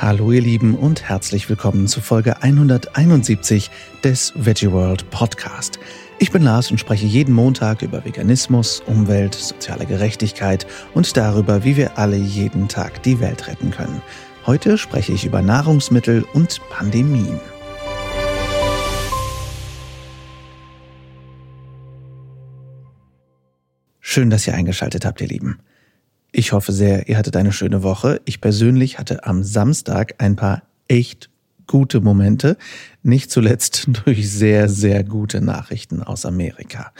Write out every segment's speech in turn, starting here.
Hallo ihr Lieben und herzlich willkommen zu Folge 171 des Veggie World Podcast. Ich bin Lars und spreche jeden Montag über Veganismus, Umwelt, soziale Gerechtigkeit und darüber, wie wir alle jeden Tag die Welt retten können. Heute spreche ich über Nahrungsmittel und Pandemien. Schön, dass ihr eingeschaltet habt, ihr Lieben. Ich hoffe sehr, ihr hattet eine schöne Woche. Ich persönlich hatte am Samstag ein paar echt gute Momente, nicht zuletzt durch sehr, sehr gute Nachrichten aus Amerika.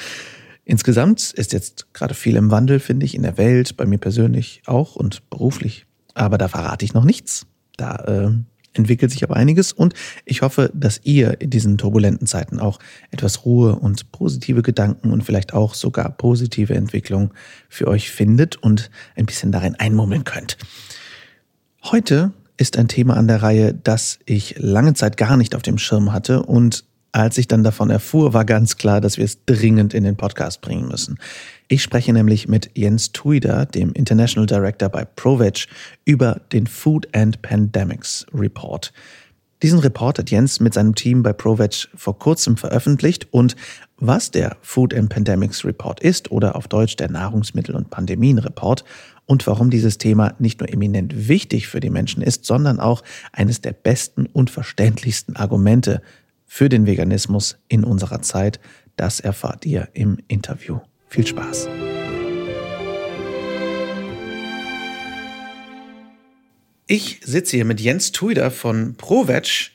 Insgesamt ist jetzt gerade viel im Wandel, finde ich, in der Welt, bei mir persönlich auch und beruflich. Aber da verrate ich noch nichts. Da äh, entwickelt sich aber einiges und ich hoffe, dass ihr in diesen turbulenten Zeiten auch etwas Ruhe und positive Gedanken und vielleicht auch sogar positive Entwicklung für euch findet und ein bisschen darin einmummeln könnt. Heute ist ein Thema an der Reihe, das ich lange Zeit gar nicht auf dem Schirm hatte und als ich dann davon erfuhr, war ganz klar, dass wir es dringend in den Podcast bringen müssen. Ich spreche nämlich mit Jens Tuider, dem International Director bei ProVeg, über den Food and Pandemics Report. Diesen Report hat Jens mit seinem Team bei ProVeg vor kurzem veröffentlicht und was der Food and Pandemics Report ist oder auf Deutsch der Nahrungsmittel- und Pandemien-Report und warum dieses Thema nicht nur eminent wichtig für die Menschen ist, sondern auch eines der besten und verständlichsten Argumente für den Veganismus in unserer Zeit, das erfahrt ihr im Interview. Viel Spaß! Ich sitze hier mit Jens Tuider von ProVeg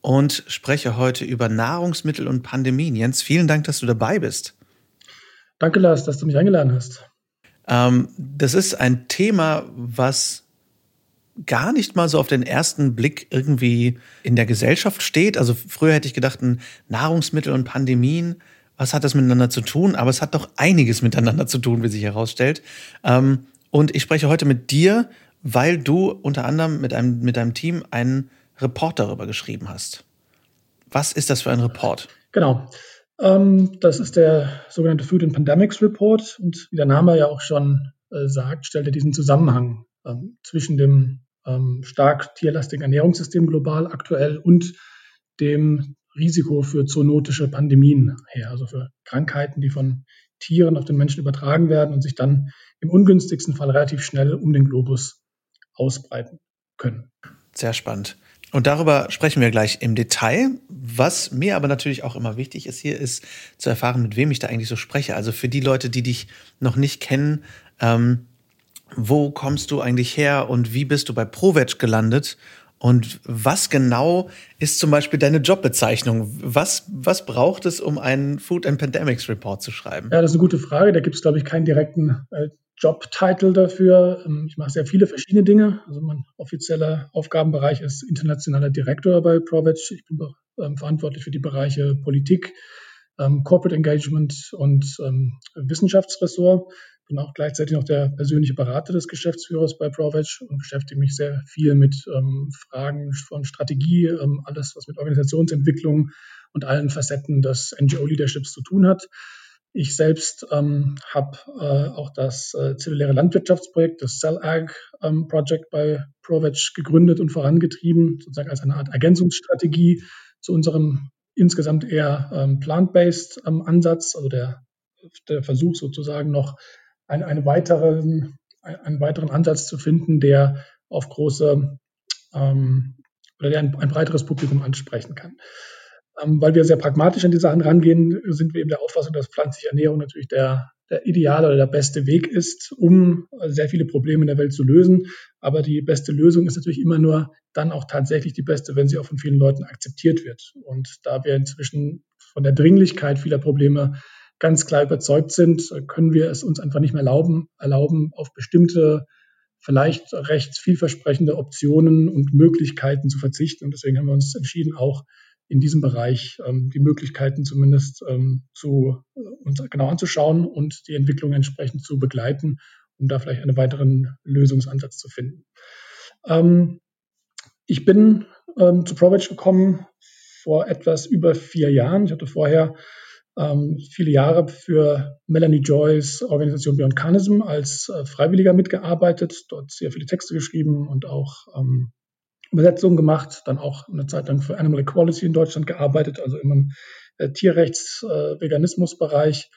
und spreche heute über Nahrungsmittel und Pandemien. Jens, vielen Dank, dass du dabei bist. Danke, Lars, dass du mich eingeladen hast. Ähm, das ist ein Thema, was gar nicht mal so auf den ersten Blick irgendwie in der Gesellschaft steht. Also früher hätte ich gedacht, Nahrungsmittel und Pandemien, was hat das miteinander zu tun? Aber es hat doch einiges miteinander zu tun, wie sich herausstellt. Ähm, und ich spreche heute mit dir, weil du unter anderem mit einem, mit deinem Team einen Report darüber geschrieben hast. Was ist das für ein Report? Genau. Ähm, das ist der sogenannte Food and Pandemics Report. Und wie der Name ja auch schon äh, sagt, stellt er diesen Zusammenhang ähm, zwischen dem ähm, stark tierlastigen Ernährungssystem global aktuell und dem Risiko für zoonotische Pandemien her, also für Krankheiten, die von Tieren auf den Menschen übertragen werden und sich dann im ungünstigsten Fall relativ schnell um den Globus ausbreiten können. Sehr spannend. Und darüber sprechen wir gleich im Detail. Was mir aber natürlich auch immer wichtig ist hier, ist zu erfahren, mit wem ich da eigentlich so spreche. Also für die Leute, die dich noch nicht kennen, ähm, wo kommst du eigentlich her und wie bist du bei ProVeg gelandet? Und was genau ist zum Beispiel deine Jobbezeichnung? Was, was braucht es, um einen Food and Pandemics Report zu schreiben? Ja, das ist eine gute Frage. Da gibt es, glaube ich, keinen direkten äh, Jobtitel dafür. Ähm, ich mache sehr viele verschiedene Dinge. Also mein offizieller Aufgabenbereich ist internationaler Direktor bei ProVeg. Ich bin ähm, verantwortlich für die Bereiche Politik, ähm, Corporate Engagement und ähm, Wissenschaftsressort bin auch gleichzeitig noch der persönliche Berater des Geschäftsführers bei ProVeg und beschäftige mich sehr viel mit ähm, Fragen von Strategie, ähm, alles, was mit Organisationsentwicklung und allen Facetten des NGO-Leaderships zu tun hat. Ich selbst ähm, habe äh, auch das äh, zelluläre Landwirtschaftsprojekt, das CellAg ähm, Project bei ProVeg gegründet und vorangetrieben, sozusagen als eine Art Ergänzungsstrategie zu unserem insgesamt eher ähm, plant-based ähm, Ansatz, also der, der Versuch sozusagen noch einen, einen, weiteren, einen weiteren Ansatz zu finden, der auf große ähm, oder der ein, ein, breiteres Publikum ansprechen kann. Ähm, weil wir sehr pragmatisch an die Sachen rangehen, sind wir eben der Auffassung, dass pflanzliche Ernährung natürlich der, der ideale oder der beste Weg ist, um sehr viele Probleme in der Welt zu lösen. Aber die beste Lösung ist natürlich immer nur dann auch tatsächlich die beste, wenn sie auch von vielen Leuten akzeptiert wird. Und da wir inzwischen von der Dringlichkeit vieler Probleme ganz klar überzeugt sind, können wir es uns einfach nicht mehr erlauben, erlauben auf bestimmte, vielleicht recht vielversprechende Optionen und Möglichkeiten zu verzichten. Und deswegen haben wir uns entschieden, auch in diesem Bereich ähm, die Möglichkeiten zumindest ähm, zu, äh, uns genau anzuschauen und die Entwicklung entsprechend zu begleiten, um da vielleicht einen weiteren Lösungsansatz zu finden. Ähm, ich bin ähm, zu ProVeg gekommen vor etwas über vier Jahren. Ich hatte vorher ähm, viele Jahre für Melanie Joys Organisation Beyond Carnism als äh, Freiwilliger mitgearbeitet, dort sehr viele Texte geschrieben und auch ähm, Übersetzungen gemacht, dann auch eine Zeit lang für Animal Equality in Deutschland gearbeitet, also im äh, Tierrechts-Veganismus-Bereich. Äh,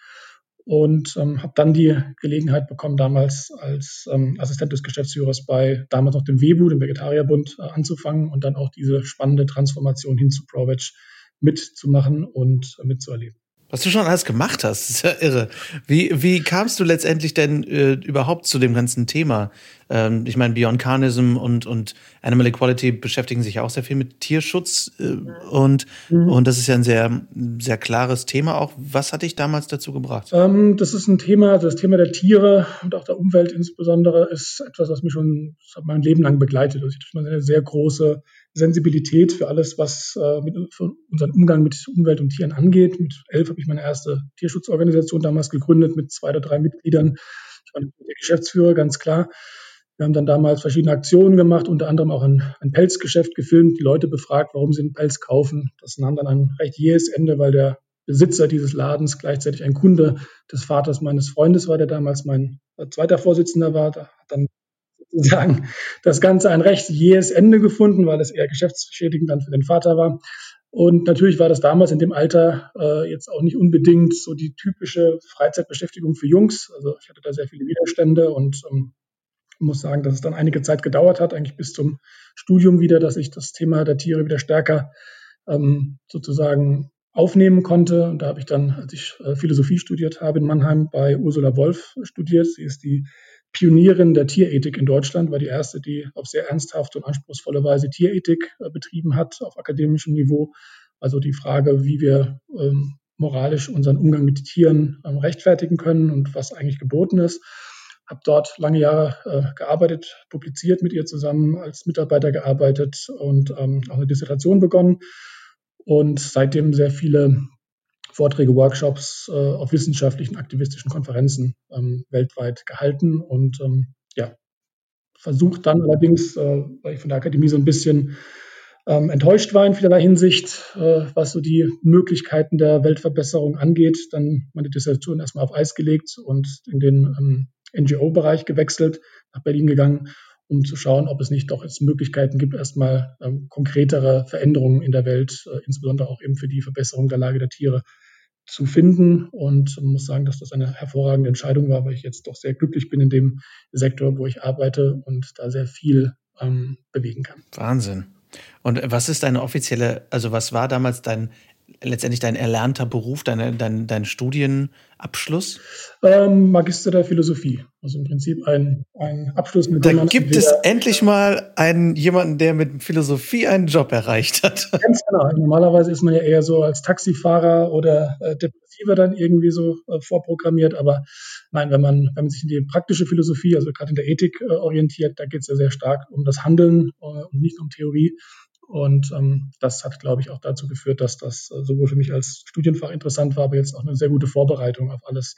und ähm, habe dann die Gelegenheit bekommen, damals als ähm, Assistent des Geschäftsführers bei damals noch dem WEBU, dem Vegetarierbund, äh, anzufangen und dann auch diese spannende Transformation hin zu ProVeg mitzumachen und äh, mitzuerleben. Was du schon alles gemacht hast, ist ja irre. Wie, wie kamst du letztendlich denn äh, überhaupt zu dem ganzen Thema? Ähm, ich meine, Beyond Carnism und, und Animal Equality beschäftigen sich auch sehr viel mit Tierschutz äh, und, mhm. und das ist ja ein sehr, sehr klares Thema auch. Was hat dich damals dazu gebracht? Ähm, das ist ein Thema, also das Thema der Tiere und auch der Umwelt insbesondere ist etwas, was mich schon mein Leben lang begleitet. Also ich habe eine sehr große Sensibilität für alles, was äh, mit für unseren Umgang mit Umwelt und Tieren angeht. Mit elf habe ich meine erste Tierschutzorganisation damals gegründet mit zwei oder drei Mitgliedern. Ich war der Geschäftsführer, ganz klar. Wir haben dann damals verschiedene Aktionen gemacht, unter anderem auch ein, ein Pelzgeschäft gefilmt, die Leute befragt, warum sie einen Pelz kaufen. Das nahm dann ein recht jähes Ende, weil der Besitzer dieses Ladens gleichzeitig ein Kunde des Vaters meines Freundes war, der damals mein äh, zweiter Vorsitzender war. Da hat dann sozusagen das Ganze ein recht jähes Ende gefunden, weil es eher geschäftsschädigend dann für den Vater war. Und natürlich war das damals in dem Alter äh, jetzt auch nicht unbedingt so die typische Freizeitbeschäftigung für Jungs. Also ich hatte da sehr viele Widerstände und ähm, muss sagen, dass es dann einige Zeit gedauert hat, eigentlich bis zum Studium wieder, dass ich das Thema der Tiere wieder stärker ähm, sozusagen aufnehmen konnte. Und da habe ich dann, als ich äh, Philosophie studiert habe in Mannheim, bei Ursula Wolf studiert. Sie ist die Pionierin der Tierethik in Deutschland, war die erste, die auf sehr ernsthafte und anspruchsvolle Weise Tierethik äh, betrieben hat auf akademischem Niveau. Also die Frage, wie wir ähm, moralisch unseren Umgang mit Tieren ähm, rechtfertigen können und was eigentlich geboten ist. Habe dort lange Jahre äh, gearbeitet, publiziert mit ihr zusammen, als Mitarbeiter gearbeitet und ähm, auch eine Dissertation begonnen und seitdem sehr viele Vorträge, Workshops äh, auf wissenschaftlichen, aktivistischen Konferenzen ähm, weltweit gehalten und ähm, ja, versucht dann allerdings, äh, weil ich von der Akademie so ein bisschen ähm, enttäuscht war in vielerlei Hinsicht, äh, was so die Möglichkeiten der Weltverbesserung angeht, dann meine Dissertation erstmal auf Eis gelegt und in den ähm, NGO-Bereich gewechselt, nach Berlin gegangen, um zu schauen, ob es nicht doch jetzt Möglichkeiten gibt, erstmal ähm, konkretere Veränderungen in der Welt, äh, insbesondere auch eben für die Verbesserung der Lage der Tiere zu finden und muss sagen, dass das eine hervorragende Entscheidung war, weil ich jetzt doch sehr glücklich bin in dem Sektor, wo ich arbeite und da sehr viel ähm, bewegen kann. Wahnsinn. Und was ist deine offizielle, also was war damals dein letztendlich dein erlernter Beruf, deine, dein, dein Studienabschluss? Ähm, Magister der Philosophie. Also im Prinzip ein, ein Abschluss, mit da dem man. gibt es endlich mal einen, jemanden, der mit Philosophie einen Job erreicht hat. Ganz genau. Normalerweise ist man ja eher so als Taxifahrer oder äh, Depressiver dann irgendwie so äh, vorprogrammiert. Aber nein, wenn man, wenn man sich in die praktische Philosophie, also gerade in der Ethik äh, orientiert, da geht es ja sehr stark um das Handeln äh, und nicht um Theorie. Und ähm, das hat, glaube ich, auch dazu geführt, dass das äh, sowohl für mich als Studienfach interessant war, aber jetzt auch eine sehr gute Vorbereitung auf alles,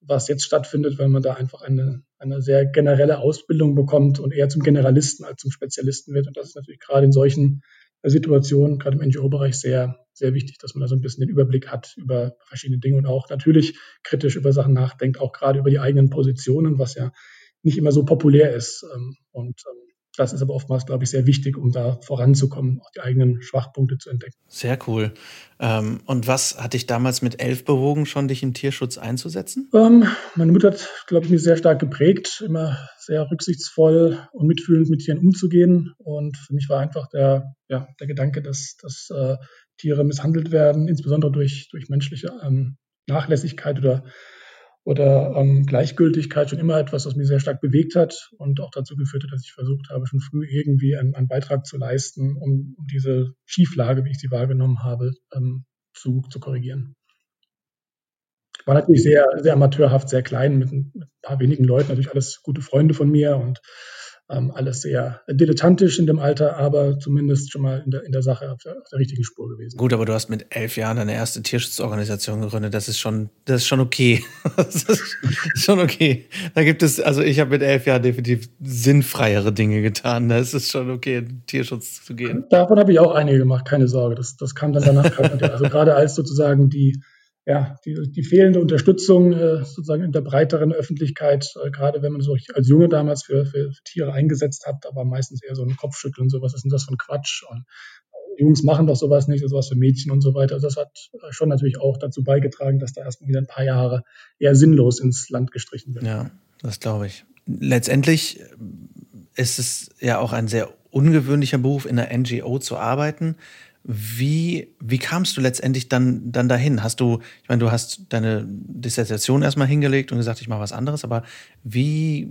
was jetzt stattfindet, weil man da einfach eine, eine sehr generelle Ausbildung bekommt und eher zum Generalisten als zum Spezialisten wird. Und das ist natürlich gerade in solchen äh, Situationen, gerade im NGO-Bereich, sehr, sehr wichtig, dass man da so ein bisschen den Überblick hat über verschiedene Dinge und auch natürlich kritisch über Sachen nachdenkt, auch gerade über die eigenen Positionen, was ja nicht immer so populär ist. Ähm, und ähm, das ist aber oftmals, glaube ich, sehr wichtig, um da voranzukommen, auch die eigenen Schwachpunkte zu entdecken. Sehr cool. Ähm, und was hat dich damals mit elf bewogen, schon dich im Tierschutz einzusetzen? Ähm, meine Mutter hat, glaube ich, mich sehr stark geprägt, immer sehr rücksichtsvoll und mitfühlend mit Tieren umzugehen. Und für mich war einfach der, ja, der Gedanke, dass, dass äh, Tiere misshandelt werden, insbesondere durch, durch menschliche ähm, Nachlässigkeit oder oder ähm, Gleichgültigkeit schon immer etwas, was mich sehr stark bewegt hat und auch dazu geführt hat, dass ich versucht habe, schon früh irgendwie einen, einen Beitrag zu leisten, um, um, diese Schieflage, wie ich sie wahrgenommen habe, ähm, zu, zu korrigieren. War natürlich sehr, sehr amateurhaft, sehr klein, mit, ein paar wenigen Leuten, natürlich alles gute Freunde von mir und ähm, alles sehr dilettantisch in dem Alter, aber zumindest schon mal in der, in der Sache auf der, auf der, richtigen Spur gewesen. Gut, aber du hast mit elf Jahren deine erste Tierschutzorganisation gegründet. Das ist schon, das ist schon okay. das ist schon okay. Da gibt es, also ich habe mit elf Jahren definitiv sinnfreiere Dinge getan. Da ist es schon okay, in Tierschutz zu gehen. Davon habe ich auch einige gemacht, keine Sorge. Das, das kam dann danach. also gerade als sozusagen die ja, die, die fehlende Unterstützung äh, sozusagen in der breiteren Öffentlichkeit, äh, gerade wenn man so als Junge damals für, für, Tiere eingesetzt hat, aber meistens eher so ein Kopfschütteln, so was ist denn das für ein Quatsch? Und äh, Jungs machen doch sowas nicht, sowas für Mädchen und so weiter. Also das hat äh, schon natürlich auch dazu beigetragen, dass da erstmal wieder ein paar Jahre eher sinnlos ins Land gestrichen wird. Ja, das glaube ich. Letztendlich ist es ja auch ein sehr ungewöhnlicher Beruf, in einer NGO zu arbeiten. Wie, wie kamst du letztendlich dann, dann dahin? Hast du, ich meine, du hast deine Dissertation erstmal hingelegt und gesagt, ich mache was anderes, aber wie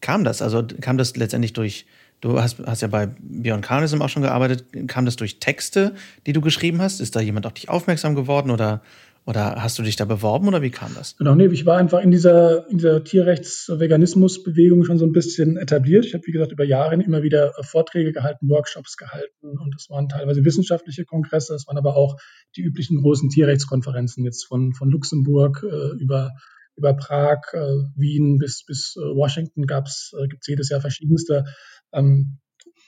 kam das? Also kam das letztendlich durch, du hast, hast ja bei Beyond Carnism auch schon gearbeitet, kam das durch Texte, die du geschrieben hast? Ist da jemand auf dich aufmerksam geworden oder oder hast du dich da beworben oder wie kam das? Genau, nee, ich war einfach in dieser, in dieser Tierrechts-Veganismus-Bewegung schon so ein bisschen etabliert. Ich habe, wie gesagt, über Jahre immer wieder Vorträge gehalten, Workshops gehalten und es waren teilweise wissenschaftliche Kongresse, es waren aber auch die üblichen großen Tierrechtskonferenzen jetzt von, von Luxemburg äh, über über Prag, äh, Wien bis, bis äh, Washington gab's, äh, gibt es jedes Jahr verschiedenste ähm,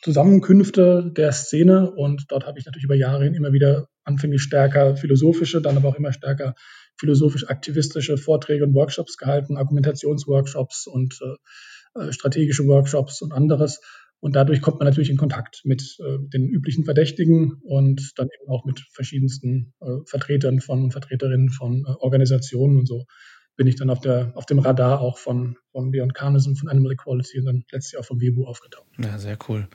Zusammenkünfte der Szene und dort habe ich natürlich über Jahre hin immer wieder anfänglich stärker philosophische, dann aber auch immer stärker philosophisch-aktivistische Vorträge und Workshops gehalten, Argumentationsworkshops und äh, äh, strategische Workshops und anderes. Und dadurch kommt man natürlich in Kontakt mit äh, den üblichen Verdächtigen und dann eben auch mit verschiedensten äh, Vertretern von und Vertreterinnen von äh, Organisationen und so bin ich dann auf, der, auf dem Radar auch von, von Beyond Carnism, von Animal Equality und dann letztlich auch vom Webu aufgetaucht. Ja, sehr cool.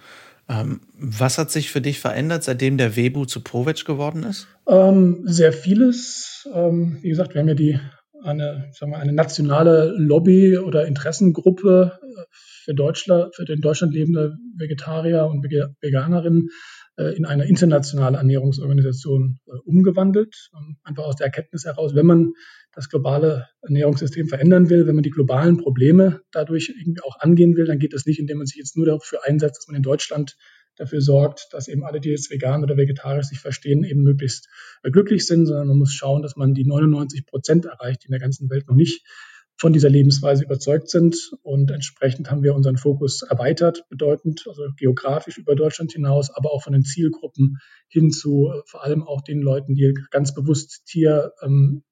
Ähm, was hat sich für dich verändert, seitdem der Webu zu Provetsch geworden ist? Ähm, sehr vieles. Ähm, wie gesagt, wir haben ja die, eine, sagen wir, eine nationale Lobby oder Interessengruppe äh, für, Deutschland, für den Deutschland lebende Vegetarier und Veganerinnen in eine internationale Ernährungsorganisation äh, umgewandelt. Einfach aus der Erkenntnis heraus, wenn man das globale Ernährungssystem verändern will, wenn man die globalen Probleme dadurch irgendwie auch angehen will, dann geht es nicht, indem man sich jetzt nur dafür einsetzt, dass man in Deutschland dafür sorgt, dass eben alle, die jetzt vegan oder vegetarisch sich verstehen, eben möglichst äh, glücklich sind, sondern man muss schauen, dass man die 99 Prozent erreicht, die in der ganzen Welt noch nicht von dieser Lebensweise überzeugt sind. Und entsprechend haben wir unseren Fokus erweitert, bedeutend, also geografisch über Deutschland hinaus, aber auch von den Zielgruppen hin zu äh, vor allem auch den Leuten, die ganz bewusst Tierkonsum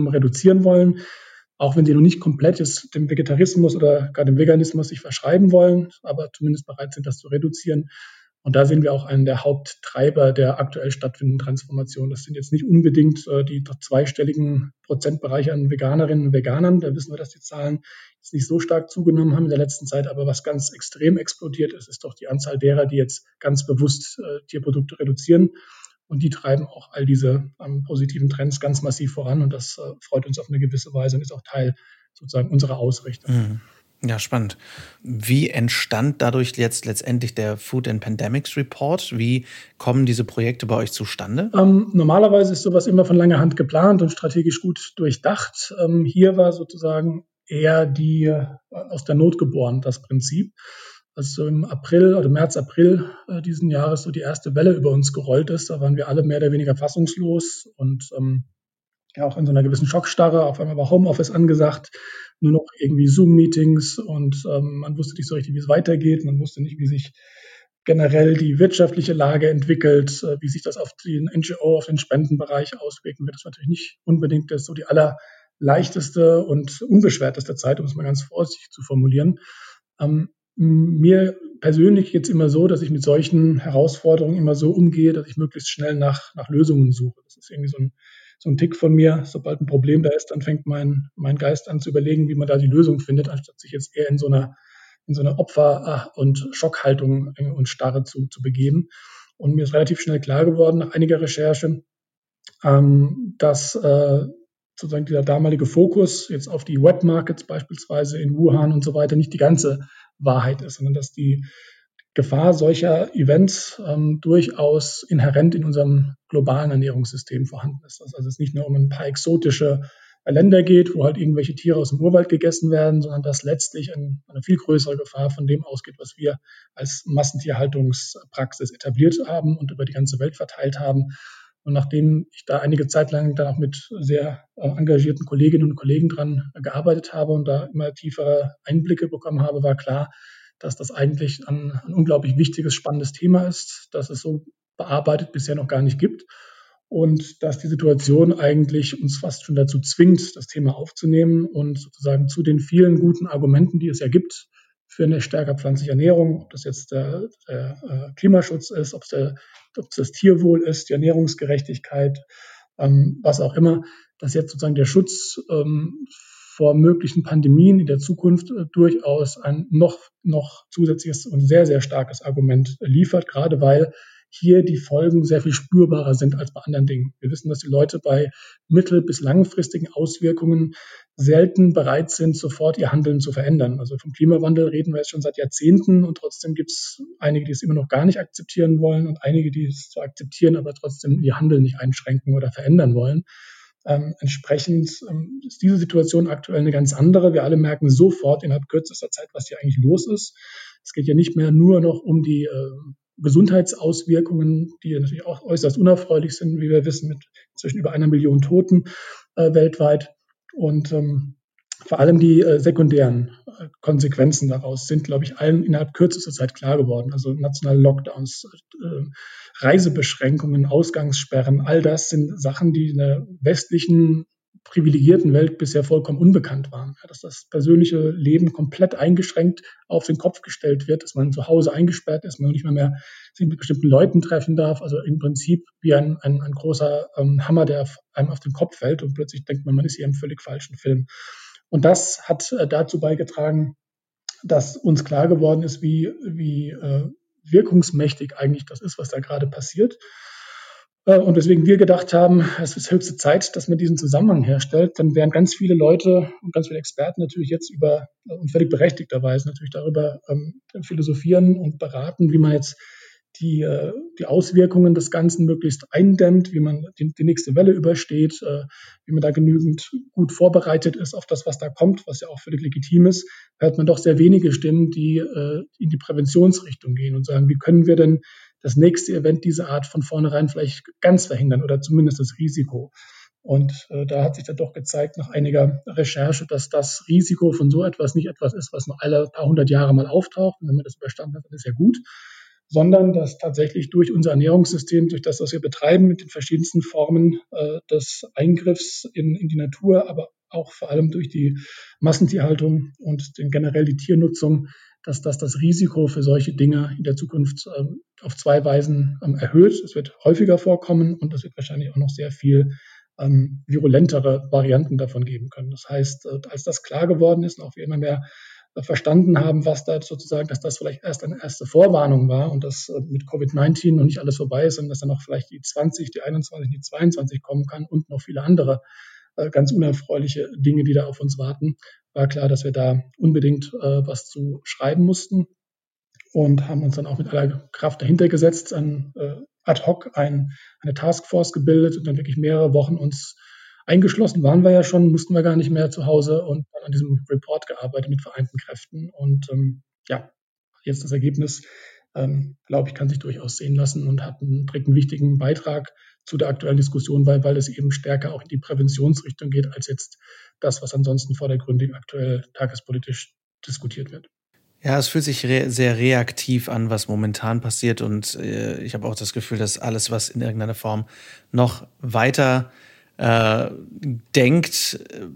ähm, äh, reduzieren wollen. Auch wenn sie noch nicht komplett jetzt dem Vegetarismus oder gar dem Veganismus sich verschreiben wollen, aber zumindest bereit sind, das zu reduzieren. Und da sehen wir auch einen der Haupttreiber der aktuell stattfindenden Transformation. Das sind jetzt nicht unbedingt äh, die zweistelligen Prozentbereiche an Veganerinnen und Veganern. Da wissen wir, dass die Zahlen jetzt nicht so stark zugenommen haben in der letzten Zeit. Aber was ganz extrem explodiert ist, ist doch die Anzahl derer, die jetzt ganz bewusst äh, Tierprodukte reduzieren. Und die treiben auch all diese ähm, positiven Trends ganz massiv voran. Und das äh, freut uns auf eine gewisse Weise und ist auch Teil sozusagen unserer Ausrichtung. Mhm. Ja, spannend. Wie entstand dadurch jetzt letztendlich der Food and Pandemics Report? Wie kommen diese Projekte bei euch zustande? Ähm, normalerweise ist sowas immer von langer Hand geplant und strategisch gut durchdacht. Ähm, hier war sozusagen eher die äh, aus der Not geboren, das Prinzip. Als so im April oder März, April äh, diesen Jahres so die erste Welle über uns gerollt ist, da waren wir alle mehr oder weniger fassungslos und ähm, ja auch in so einer gewissen Schockstarre. Auf einmal war Homeoffice angesagt nur noch irgendwie Zoom-Meetings und ähm, man wusste nicht so richtig, wie es weitergeht. Man wusste nicht, wie sich generell die wirtschaftliche Lage entwickelt, äh, wie sich das auf den NGO, auf den Spendenbereich auswirken wird. Das natürlich nicht unbedingt das so die allerleichteste und unbeschwerteste Zeit, um es mal ganz vorsichtig zu formulieren. Ähm, mir persönlich geht es immer so, dass ich mit solchen Herausforderungen immer so umgehe, dass ich möglichst schnell nach, nach Lösungen suche. Das ist irgendwie so ein so ein Tick von mir. Sobald ein Problem da ist, dann fängt mein, mein Geist an zu überlegen, wie man da die Lösung findet, anstatt sich jetzt eher in so einer, in so einer Opfer- und Schockhaltung und Starre zu, zu begeben. Und mir ist relativ schnell klar geworden, nach einiger Recherche, ähm, dass äh, sozusagen dieser damalige Fokus jetzt auf die Webmarkets beispielsweise in Wuhan und so weiter nicht die ganze Wahrheit ist, sondern dass die Gefahr solcher Events ähm, durchaus inhärent in unserem globalen Ernährungssystem vorhanden ist. Also es nicht nur um ein paar exotische Länder geht, wo halt irgendwelche Tiere aus dem Urwald gegessen werden, sondern dass letztlich ein, eine viel größere Gefahr von dem ausgeht, was wir als Massentierhaltungspraxis etabliert haben und über die ganze Welt verteilt haben. Und nachdem ich da einige Zeit lang dann auch mit sehr äh, engagierten Kolleginnen und Kollegen dran gearbeitet habe und da immer tiefere Einblicke bekommen habe, war klar, dass das eigentlich ein, ein unglaublich wichtiges, spannendes Thema ist, dass es so bearbeitet bisher noch gar nicht gibt. und dass die Situation eigentlich uns fast schon dazu zwingt, das Thema aufzunehmen und sozusagen zu den vielen guten Argumenten, die es ja gibt für eine stärker pflanzliche Ernährung, ob das jetzt der, der äh, Klimaschutz ist, ob es, der, ob es das Tierwohl ist, die Ernährungsgerechtigkeit, ähm, was auch immer, dass jetzt sozusagen der Schutz ähm, vor möglichen Pandemien in der Zukunft äh, durchaus ein noch, noch zusätzliches und sehr, sehr starkes Argument liefert, gerade weil hier die Folgen sehr viel spürbarer sind als bei anderen Dingen. Wir wissen, dass die Leute bei mittel- bis langfristigen Auswirkungen selten bereit sind, sofort ihr Handeln zu verändern. Also vom Klimawandel reden wir jetzt schon seit Jahrzehnten und trotzdem gibt es einige, die es immer noch gar nicht akzeptieren wollen und einige, die es zwar akzeptieren, aber trotzdem ihr Handeln nicht einschränken oder verändern wollen. Ähm, entsprechend ähm, ist diese Situation aktuell eine ganz andere. Wir alle merken sofort innerhalb kürzester Zeit, was hier eigentlich los ist. Es geht ja nicht mehr nur noch um die äh, Gesundheitsauswirkungen, die natürlich auch äußerst unerfreulich sind, wie wir wissen, mit zwischen über einer Million Toten äh, weltweit. Und ähm, vor allem die äh, sekundären äh, Konsequenzen daraus sind, glaube ich, allen innerhalb kürzester Zeit klar geworden. Also nationale Lockdowns, äh, Reisebeschränkungen, Ausgangssperren, all das sind Sachen, die in der westlichen privilegierten Welt bisher vollkommen unbekannt waren. Ja, dass das persönliche Leben komplett eingeschränkt auf den Kopf gestellt wird, dass man zu Hause eingesperrt ist, man nicht mehr, mehr sich mit bestimmten Leuten treffen darf. Also im Prinzip wie ein, ein, ein großer ähm, Hammer, der einem auf den Kopf fällt und plötzlich denkt man, man ist hier im völlig falschen Film. Und das hat äh, dazu beigetragen, dass uns klar geworden ist, wie, wie äh, wirkungsmächtig eigentlich das ist, was da gerade passiert. Äh, und deswegen wir gedacht haben, es ist höchste Zeit, dass man diesen Zusammenhang herstellt. Dann wären ganz viele Leute und ganz viele Experten natürlich jetzt über, und völlig berechtigterweise natürlich darüber ähm, philosophieren und beraten, wie man jetzt die, äh, die Auswirkungen des Ganzen möglichst eindämmt, wie man die, die nächste Welle übersteht, äh, wie man da genügend gut vorbereitet ist auf das, was da kommt, was ja auch völlig legitim ist, hört man doch sehr wenige Stimmen, die äh, in die Präventionsrichtung gehen und sagen, wie können wir denn das nächste Event dieser Art von vornherein vielleicht ganz verhindern oder zumindest das Risiko. Und äh, da hat sich dann doch gezeigt nach einiger Recherche, dass das Risiko von so etwas nicht etwas ist, was nur alle paar hundert Jahre mal auftaucht. Und wenn man das überstanden hat, dann ist ja gut, sondern dass tatsächlich durch unser Ernährungssystem, durch das, was wir betreiben, mit den verschiedensten Formen äh, des Eingriffs in, in die Natur, aber auch vor allem durch die Massentierhaltung und den, generell die Tiernutzung, dass das das Risiko für solche Dinge in der Zukunft ähm, auf zwei Weisen ähm, erhöht. Es wird häufiger vorkommen und es wird wahrscheinlich auch noch sehr viel ähm, virulentere Varianten davon geben können. Das heißt, äh, als das klar geworden ist und auch wir immer mehr äh, verstanden haben, was da sozusagen, dass das vielleicht erst eine erste Vorwarnung war und dass äh, mit Covid-19 noch nicht alles vorbei ist, sondern dass dann noch vielleicht die 20, die 21, die 22 kommen kann und noch viele andere äh, ganz unerfreuliche Dinge, die da auf uns warten, war klar, dass wir da unbedingt äh, was zu schreiben mussten und haben uns dann auch mit aller Kraft dahinter gesetzt, ad hoc ein, eine Taskforce gebildet und dann wirklich mehrere Wochen uns eingeschlossen waren wir ja schon, mussten wir gar nicht mehr zu Hause und an diesem Report gearbeitet mit vereinten Kräften. Und ähm, ja, jetzt das Ergebnis, ähm, glaube ich, kann sich durchaus sehen lassen und hat einen, trägt einen wichtigen Beitrag zu der aktuellen Diskussion bei, weil es eben stärker auch in die Präventionsrichtung geht, als jetzt das, was ansonsten vordergründig aktuell tagespolitisch diskutiert wird. Ja, es fühlt sich re sehr reaktiv an, was momentan passiert. Und äh, ich habe auch das Gefühl, dass alles, was in irgendeiner Form noch weiter äh, denkt, äh,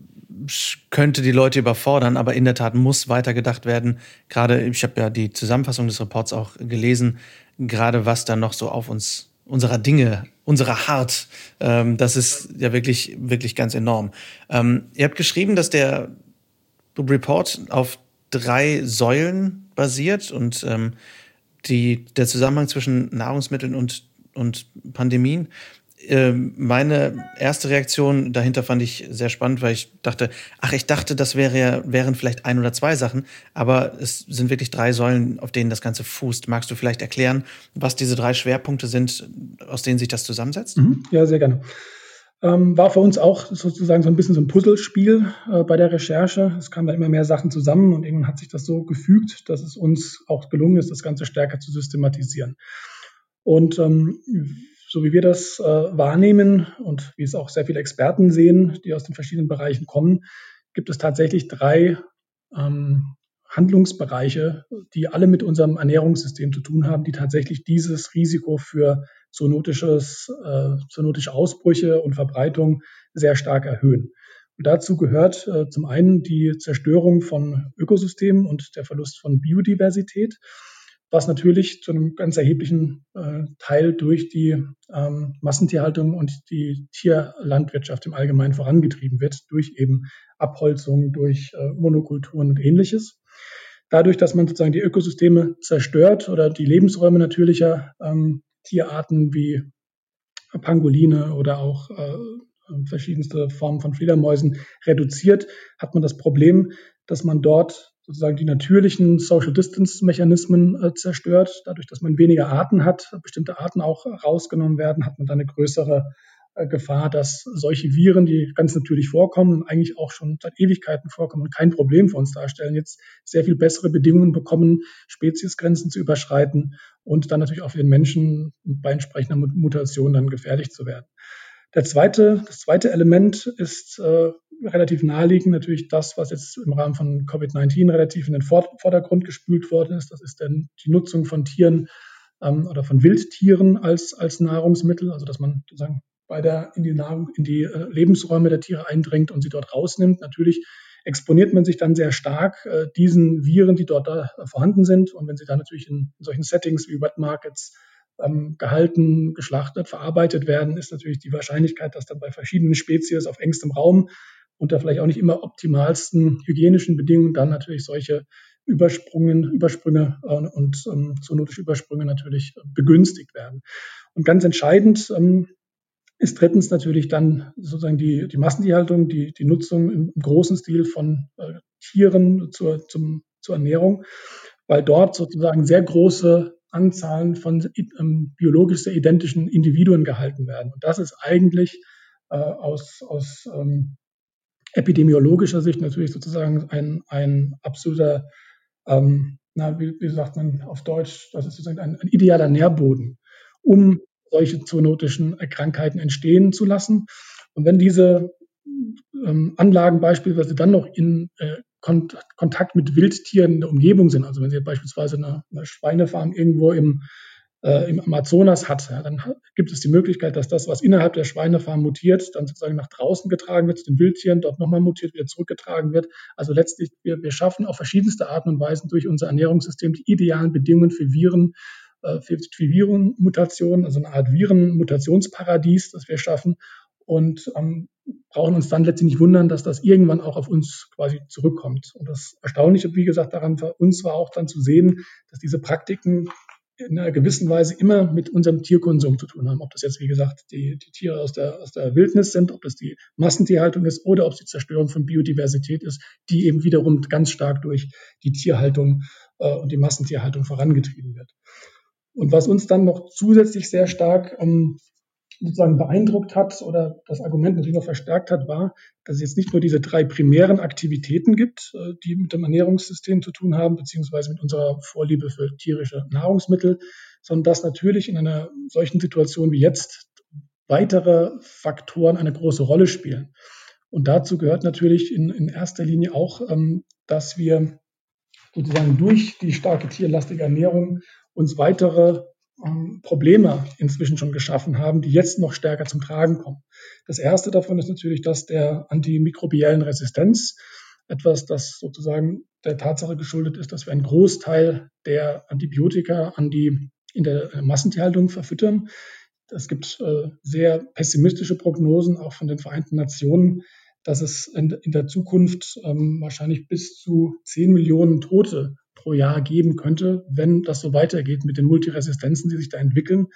könnte die Leute überfordern. Aber in der Tat muss weitergedacht werden. Gerade, ich habe ja die Zusammenfassung des Reports auch gelesen, gerade was dann noch so auf uns unserer Dinge, unserer Hart. Ähm, das ist ja wirklich, wirklich ganz enorm. Ähm, ihr habt geschrieben, dass der Report auf drei Säulen basiert und ähm, die, der Zusammenhang zwischen Nahrungsmitteln und, und Pandemien. Ähm, meine erste Reaktion dahinter fand ich sehr spannend, weil ich dachte, ach, ich dachte, das wäre, wären vielleicht ein oder zwei Sachen, aber es sind wirklich drei Säulen, auf denen das Ganze fußt. Magst du vielleicht erklären, was diese drei Schwerpunkte sind, aus denen sich das zusammensetzt? Mhm. Ja, sehr gerne. Ähm, war für uns auch sozusagen so ein bisschen so ein Puzzlespiel äh, bei der Recherche. Es kamen immer mehr Sachen zusammen und irgendwann hat sich das so gefügt, dass es uns auch gelungen ist, das Ganze stärker zu systematisieren. Und ähm, so wie wir das äh, wahrnehmen und wie es auch sehr viele Experten sehen, die aus den verschiedenen Bereichen kommen, gibt es tatsächlich drei ähm, Handlungsbereiche, die alle mit unserem Ernährungssystem zu tun haben, die tatsächlich dieses Risiko für zoonotisches, äh, zoonotische Ausbrüche und Verbreitung sehr stark erhöhen. Und dazu gehört äh, zum einen die Zerstörung von Ökosystemen und der Verlust von Biodiversität was natürlich zu einem ganz erheblichen äh, Teil durch die ähm, Massentierhaltung und die Tierlandwirtschaft im Allgemeinen vorangetrieben wird, durch eben Abholzung, durch äh, Monokulturen und ähnliches. Dadurch, dass man sozusagen die Ökosysteme zerstört oder die Lebensräume natürlicher ähm, Tierarten wie Pangoline oder auch äh, verschiedenste Formen von Fledermäusen reduziert, hat man das Problem, dass man dort sozusagen die natürlichen Social Distance Mechanismen äh, zerstört. Dadurch, dass man weniger Arten hat, bestimmte Arten auch rausgenommen werden, hat man dann eine größere äh, Gefahr, dass solche Viren, die ganz natürlich vorkommen und eigentlich auch schon seit Ewigkeiten vorkommen und kein Problem für uns darstellen, jetzt sehr viel bessere Bedingungen bekommen, Speziesgrenzen zu überschreiten und dann natürlich auch für den Menschen bei entsprechender Mutation dann gefährlich zu werden. Der zweite, das zweite Element ist äh, relativ naheliegend natürlich das, was jetzt im Rahmen von Covid-19 relativ in den Vordergrund gespült worden ist. Das ist dann die Nutzung von Tieren ähm, oder von Wildtieren als, als Nahrungsmittel, also dass man sozusagen bei der, in die, Nahrung, in die äh, Lebensräume der Tiere eindringt und sie dort rausnimmt. Natürlich exponiert man sich dann sehr stark äh, diesen Viren, die dort da vorhanden sind. Und wenn sie dann natürlich in, in solchen Settings wie Wet Markets ähm, gehalten, geschlachtet, verarbeitet werden, ist natürlich die Wahrscheinlichkeit, dass dann bei verschiedenen Spezies auf engstem Raum unter vielleicht auch nicht immer optimalsten hygienischen Bedingungen dann natürlich solche Übersprungen, Übersprünge äh, und ähm, zoonotische Übersprünge natürlich begünstigt werden. Und ganz entscheidend ähm, ist drittens natürlich dann sozusagen die, die Massentierhaltung, die, die Nutzung im, im großen Stil von äh, Tieren zur, zum, zur Ernährung, weil dort sozusagen sehr große Anzahlen von ähm, biologisch sehr identischen Individuen gehalten werden. Und das ist eigentlich äh, aus, aus ähm, epidemiologischer Sicht natürlich sozusagen ein, ein absoluter, ähm, na, wie, wie sagt man auf Deutsch, das ist sozusagen ein, ein idealer Nährboden, um solche zoonotischen Krankheiten entstehen zu lassen. Und wenn diese ähm, Anlagen beispielsweise dann noch in äh, Kont Kontakt mit Wildtieren in der Umgebung sind, also wenn Sie beispielsweise eine, eine Schweinefarm irgendwo im äh, im Amazonas hat, ja, dann gibt es die Möglichkeit, dass das, was innerhalb der Schweinefarm mutiert, dann sozusagen nach draußen getragen wird, zu den Wildtieren, dort nochmal mutiert, wieder zurückgetragen wird. Also letztlich, wir, wir schaffen auf verschiedenste Arten und Weisen durch unser Ernährungssystem die idealen Bedingungen für Viren, äh, für, für Virenmutationen, also eine Art Virenmutationsparadies, das wir schaffen und ähm, brauchen uns dann letztlich nicht wundern, dass das irgendwann auch auf uns quasi zurückkommt. Und das Erstaunliche, wie gesagt, daran für uns war auch dann zu sehen, dass diese Praktiken in einer gewissen Weise immer mit unserem Tierkonsum zu tun haben. Ob das jetzt, wie gesagt, die, die Tiere aus der, aus der Wildnis sind, ob das die Massentierhaltung ist oder ob es die Zerstörung von Biodiversität ist, die eben wiederum ganz stark durch die Tierhaltung äh, und die Massentierhaltung vorangetrieben wird. Und was uns dann noch zusätzlich sehr stark ähm, sozusagen beeindruckt hat oder das Argument natürlich noch verstärkt hat, war, dass es jetzt nicht nur diese drei primären Aktivitäten gibt, äh, die mit dem Ernährungssystem zu tun haben, beziehungsweise mit unserer Vorliebe für tierische Nahrungsmittel, sondern dass natürlich in einer solchen Situation wie jetzt weitere Faktoren eine große Rolle spielen. Und dazu gehört natürlich in, in erster Linie auch, ähm, dass wir sozusagen durch die starke tierlastige Ernährung uns weitere ähm, Probleme inzwischen schon geschaffen haben, die jetzt noch stärker zum Tragen kommen. Das erste davon ist natürlich das der antimikrobiellen Resistenz, etwas, das sozusagen der Tatsache geschuldet ist, dass wir einen Großteil der Antibiotika an die in der Massentierhaltung verfüttern. Es gibt äh, sehr pessimistische Prognosen auch von den Vereinten Nationen, dass es in, in der Zukunft ähm, wahrscheinlich bis zu 10 Millionen Tote pro Jahr geben könnte, wenn das so weitergeht mit den Multiresistenzen, die sich da entwickeln.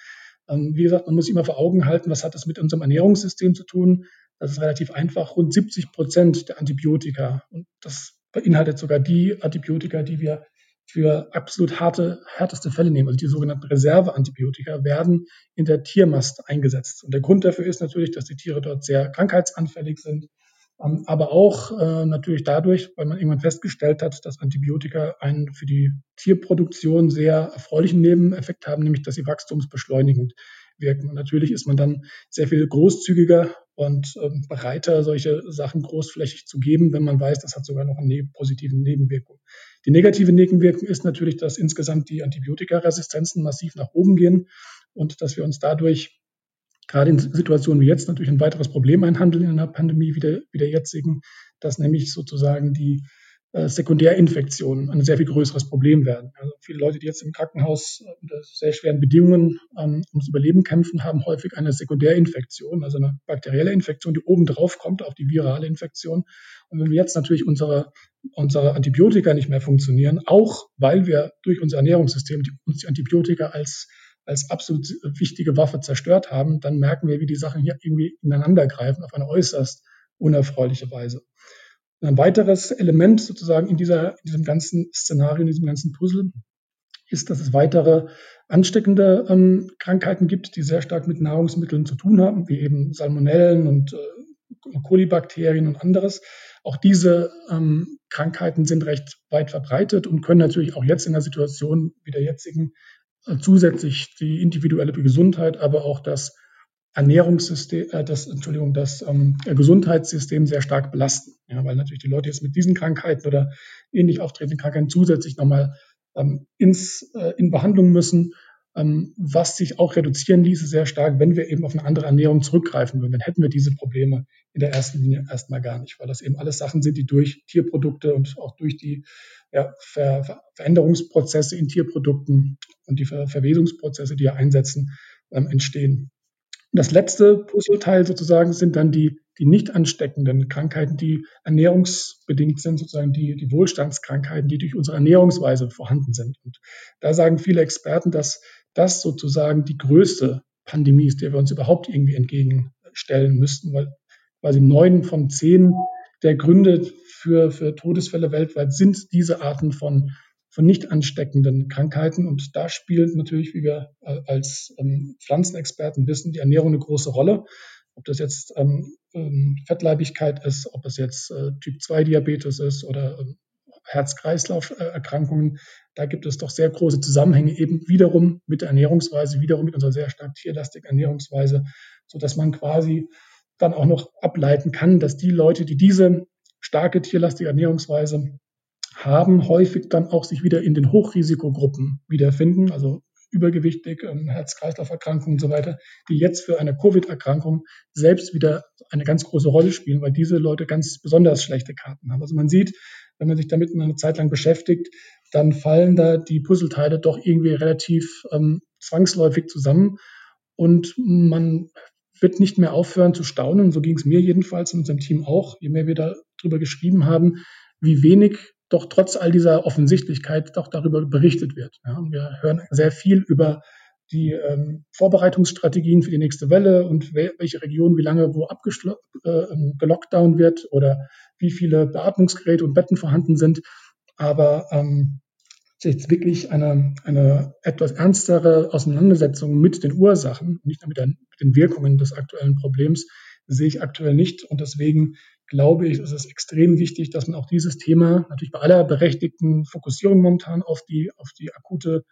Ähm, wie gesagt, man muss immer vor Augen halten, was hat das mit unserem Ernährungssystem zu tun. Das ist relativ einfach. Rund 70 Prozent der Antibiotika, und das beinhaltet sogar die Antibiotika, die wir für absolut harte, härteste Fälle nehmen, also die sogenannten Reserveantibiotika, werden in der Tiermast eingesetzt. Und der Grund dafür ist natürlich, dass die Tiere dort sehr krankheitsanfällig sind, aber auch äh, natürlich dadurch, weil man irgendwann festgestellt hat, dass Antibiotika einen für die Tierproduktion sehr erfreulichen Nebeneffekt haben, nämlich dass sie wachstumsbeschleunigend wirken. Und natürlich ist man dann sehr viel großzügiger und ähm, bereiter, solche Sachen großflächig zu geben, wenn man weiß, das hat sogar noch eine ne positive Nebenwirkung. Die negative Nebenwirkung ist natürlich, dass insgesamt die Antibiotikaresistenzen massiv nach oben gehen und dass wir uns dadurch gerade in Situationen wie jetzt natürlich ein weiteres Problem einhandeln in einer Pandemie wie der, wie der jetzigen, dass nämlich sozusagen die äh, Sekundärinfektionen ein sehr viel größeres Problem werden. Also viele Leute, die jetzt im Krankenhaus unter sehr schweren Bedingungen ähm, ums Überleben kämpfen, haben häufig eine Sekundärinfektion, also eine bakterielle Infektion, die obendrauf kommt auf die virale Infektion. Und wenn wir jetzt natürlich unsere, unsere Antibiotika nicht mehr funktionieren, auch weil wir durch unser Ernährungssystem die, uns die Antibiotika als als absolut wichtige Waffe zerstört haben, dann merken wir, wie die Sachen hier irgendwie ineinander greifen auf eine äußerst unerfreuliche Weise. Ein weiteres Element sozusagen in, dieser, in diesem ganzen Szenario, in diesem ganzen Puzzle ist, dass es weitere ansteckende ähm, Krankheiten gibt, die sehr stark mit Nahrungsmitteln zu tun haben, wie eben Salmonellen und äh, Kolibakterien und anderes. Auch diese ähm, Krankheiten sind recht weit verbreitet und können natürlich auch jetzt in der Situation wie der jetzigen zusätzlich die individuelle Gesundheit, aber auch das Ernährungssystem, äh, das, Entschuldigung, das ähm, Gesundheitssystem sehr stark belasten. Ja, weil natürlich die Leute jetzt mit diesen Krankheiten oder ähnlich auftretenden Krankheiten zusätzlich nochmal ähm, ins, äh, in Behandlung müssen, was sich auch reduzieren ließe sehr stark, wenn wir eben auf eine andere Ernährung zurückgreifen würden. Dann hätten wir diese Probleme in der ersten Linie erstmal gar nicht, weil das eben alles Sachen sind, die durch Tierprodukte und auch durch die ja, Ver Veränderungsprozesse in Tierprodukten und die Ver Verwesungsprozesse, die ja einsetzen, ähm, entstehen. Das letzte Puzzleteil sozusagen sind dann die, die nicht ansteckenden Krankheiten, die ernährungsbedingt sind, sozusagen die, die Wohlstandskrankheiten, die durch unsere Ernährungsweise vorhanden sind. Und da sagen viele Experten, dass das sozusagen die größte Pandemie ist, der wir uns überhaupt irgendwie entgegenstellen müssten, weil quasi neun von zehn der Gründe für, für Todesfälle weltweit sind diese Arten von von nicht ansteckenden Krankheiten. Und da spielt natürlich, wie wir äh, als ähm, Pflanzenexperten wissen, die Ernährung eine große Rolle. Ob das jetzt ähm, ähm, Fettleibigkeit ist, ob es jetzt äh, Typ-2-Diabetes ist oder äh, Herz-Kreislauf-Erkrankungen, da gibt es doch sehr große Zusammenhänge eben wiederum mit der Ernährungsweise, wiederum mit unserer sehr stark tierlastigen Ernährungsweise, so dass man quasi dann auch noch ableiten kann, dass die Leute, die diese starke tierlastige Ernährungsweise haben, häufig dann auch sich wieder in den Hochrisikogruppen wiederfinden, also übergewichtig, ähm, Herz-Kreislauf-Erkrankungen und so weiter, die jetzt für eine Covid-Erkrankung selbst wieder eine ganz große Rolle spielen, weil diese Leute ganz besonders schlechte Karten haben. Also man sieht, wenn man sich damit eine Zeit lang beschäftigt, dann fallen da die Puzzleteile doch irgendwie relativ ähm, zwangsläufig zusammen und man wird nicht mehr aufhören zu staunen. So ging es mir jedenfalls in unserem Team auch, je mehr wir darüber geschrieben haben, wie wenig doch trotz all dieser Offensichtlichkeit doch darüber berichtet wird. Ja, wir hören sehr viel über die ähm, Vorbereitungsstrategien für die nächste Welle und welche Region wie lange wo abgelockdown äh, wird oder wie viele Beatmungsgeräte und Betten vorhanden sind. Aber ähm, jetzt wirklich eine, eine etwas ernstere Auseinandersetzung mit den Ursachen, nicht nur mit, den, Wirkungen des aktuellen Problems, sehe ich aktuell nicht. Und deswegen glaube ich, ist es extrem wichtig, dass man auch dieses Thema natürlich bei aller berechtigten Fokussierung momentan auf die, auf die akute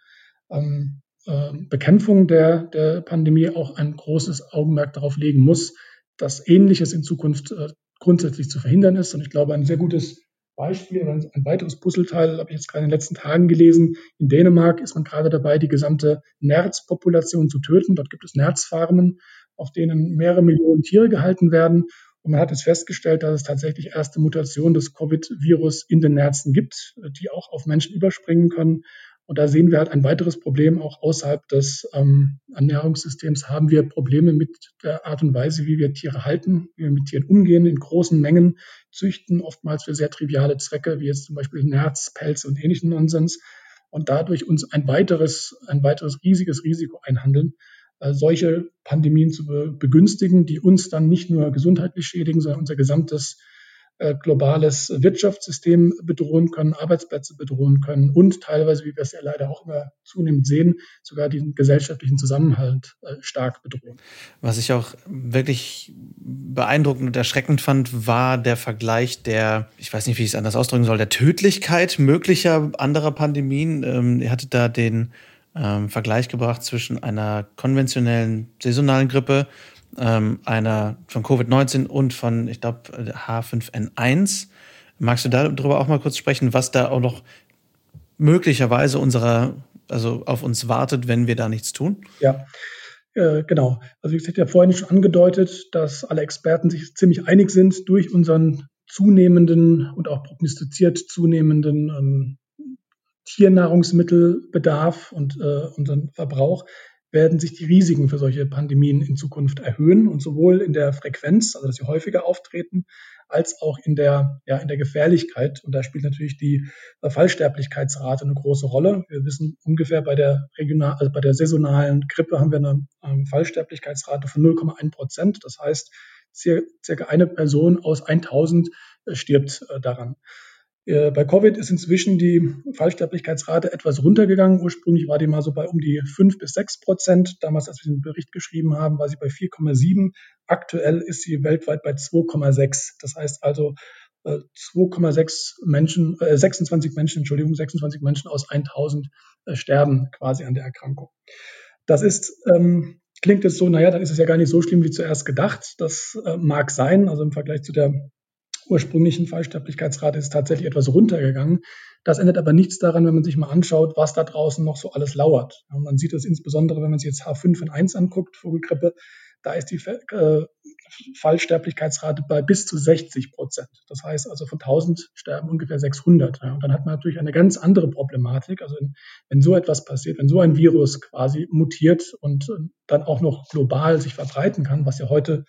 ähm, äh, Bekämpfung der, der Pandemie auch ein großes Augenmerk darauf legen muss, dass Ähnliches in Zukunft äh, grundsätzlich zu verhindern ist. Und ich glaube, ein sehr gutes Beispiel, ein, weiteres Puzzleteil habe ich jetzt gerade in den letzten Tagen gelesen. In Dänemark ist man gerade dabei, die gesamte Nerzpopulation zu töten. Dort gibt es Nerzfarmen, auf denen mehrere Millionen Tiere gehalten werden. Und man hat es festgestellt, dass es tatsächlich erste Mutationen des Covid-Virus in den Nerzen gibt, die auch auf Menschen überspringen können. Und da sehen wir halt ein weiteres Problem. Auch außerhalb des ähm, Ernährungssystems haben wir Probleme mit der Art und Weise, wie wir Tiere halten, wie wir mit Tieren umgehen, in großen Mengen züchten, oftmals für sehr triviale Zwecke, wie jetzt zum Beispiel Nerz, Pelze und ähnlichen Nonsens. Und dadurch uns ein weiteres, ein weiteres riesiges Risiko einhandeln, äh, solche Pandemien zu begünstigen, die uns dann nicht nur gesundheitlich schädigen, sondern unser gesamtes globales Wirtschaftssystem bedrohen können, Arbeitsplätze bedrohen können und teilweise, wie wir es ja leider auch immer zunehmend sehen, sogar den gesellschaftlichen Zusammenhalt äh, stark bedrohen. Was ich auch wirklich beeindruckend und erschreckend fand, war der Vergleich der, ich weiß nicht, wie ich es anders ausdrücken soll, der Tödlichkeit möglicher anderer Pandemien. Ähm, ihr hattet da den ähm, Vergleich gebracht zwischen einer konventionellen saisonalen Grippe, ähm, einer von Covid-19 und von, ich glaube, H5N1. Magst du darüber auch mal kurz sprechen, was da auch noch möglicherweise unserer also auf uns wartet, wenn wir da nichts tun? Ja, äh, genau. Also wie gesagt, ja vorhin schon angedeutet, dass alle Experten sich ziemlich einig sind durch unseren zunehmenden und auch prognostiziert zunehmenden ähm, Tiernahrungsmittelbedarf und äh, unseren Verbrauch, werden sich die Risiken für solche Pandemien in Zukunft erhöhen und sowohl in der Frequenz, also dass sie häufiger auftreten, als auch in der, ja, in der Gefährlichkeit. Und da spielt natürlich die Fallsterblichkeitsrate eine große Rolle. Wir wissen ungefähr bei der regional, also bei der saisonalen Grippe haben wir eine ähm, Fallsterblichkeitsrate von 0,1 Prozent. Das heißt, circa eine Person aus 1000 äh, stirbt äh, daran. Äh, bei Covid ist inzwischen die Fallsterblichkeitsrate etwas runtergegangen. Ursprünglich war die mal so bei um die 5 bis 6 Prozent. Damals, als wir den Bericht geschrieben haben, war sie bei 4,7. Aktuell ist sie weltweit bei 2,6. Das heißt also, 2,6 äh, Menschen, äh, 26 Menschen, Entschuldigung, 26 Menschen aus 1000 äh, sterben quasi an der Erkrankung. Das ist, ähm, klingt jetzt so, naja, dann ist es ja gar nicht so schlimm wie zuerst gedacht. Das äh, mag sein, also im Vergleich zu der ursprünglichen Fallsterblichkeitsrate ist tatsächlich etwas runtergegangen. Das ändert aber nichts daran, wenn man sich mal anschaut, was da draußen noch so alles lauert. Und man sieht das insbesondere, wenn man sich jetzt H5N1 anguckt, Vogelgrippe, da ist die äh, Fallsterblichkeitsrate bei bis zu 60 Prozent. Das heißt also von 1000 sterben ungefähr 600. Und dann hat man natürlich eine ganz andere Problematik. Also wenn so etwas passiert, wenn so ein Virus quasi mutiert und dann auch noch global sich verbreiten kann, was ja heute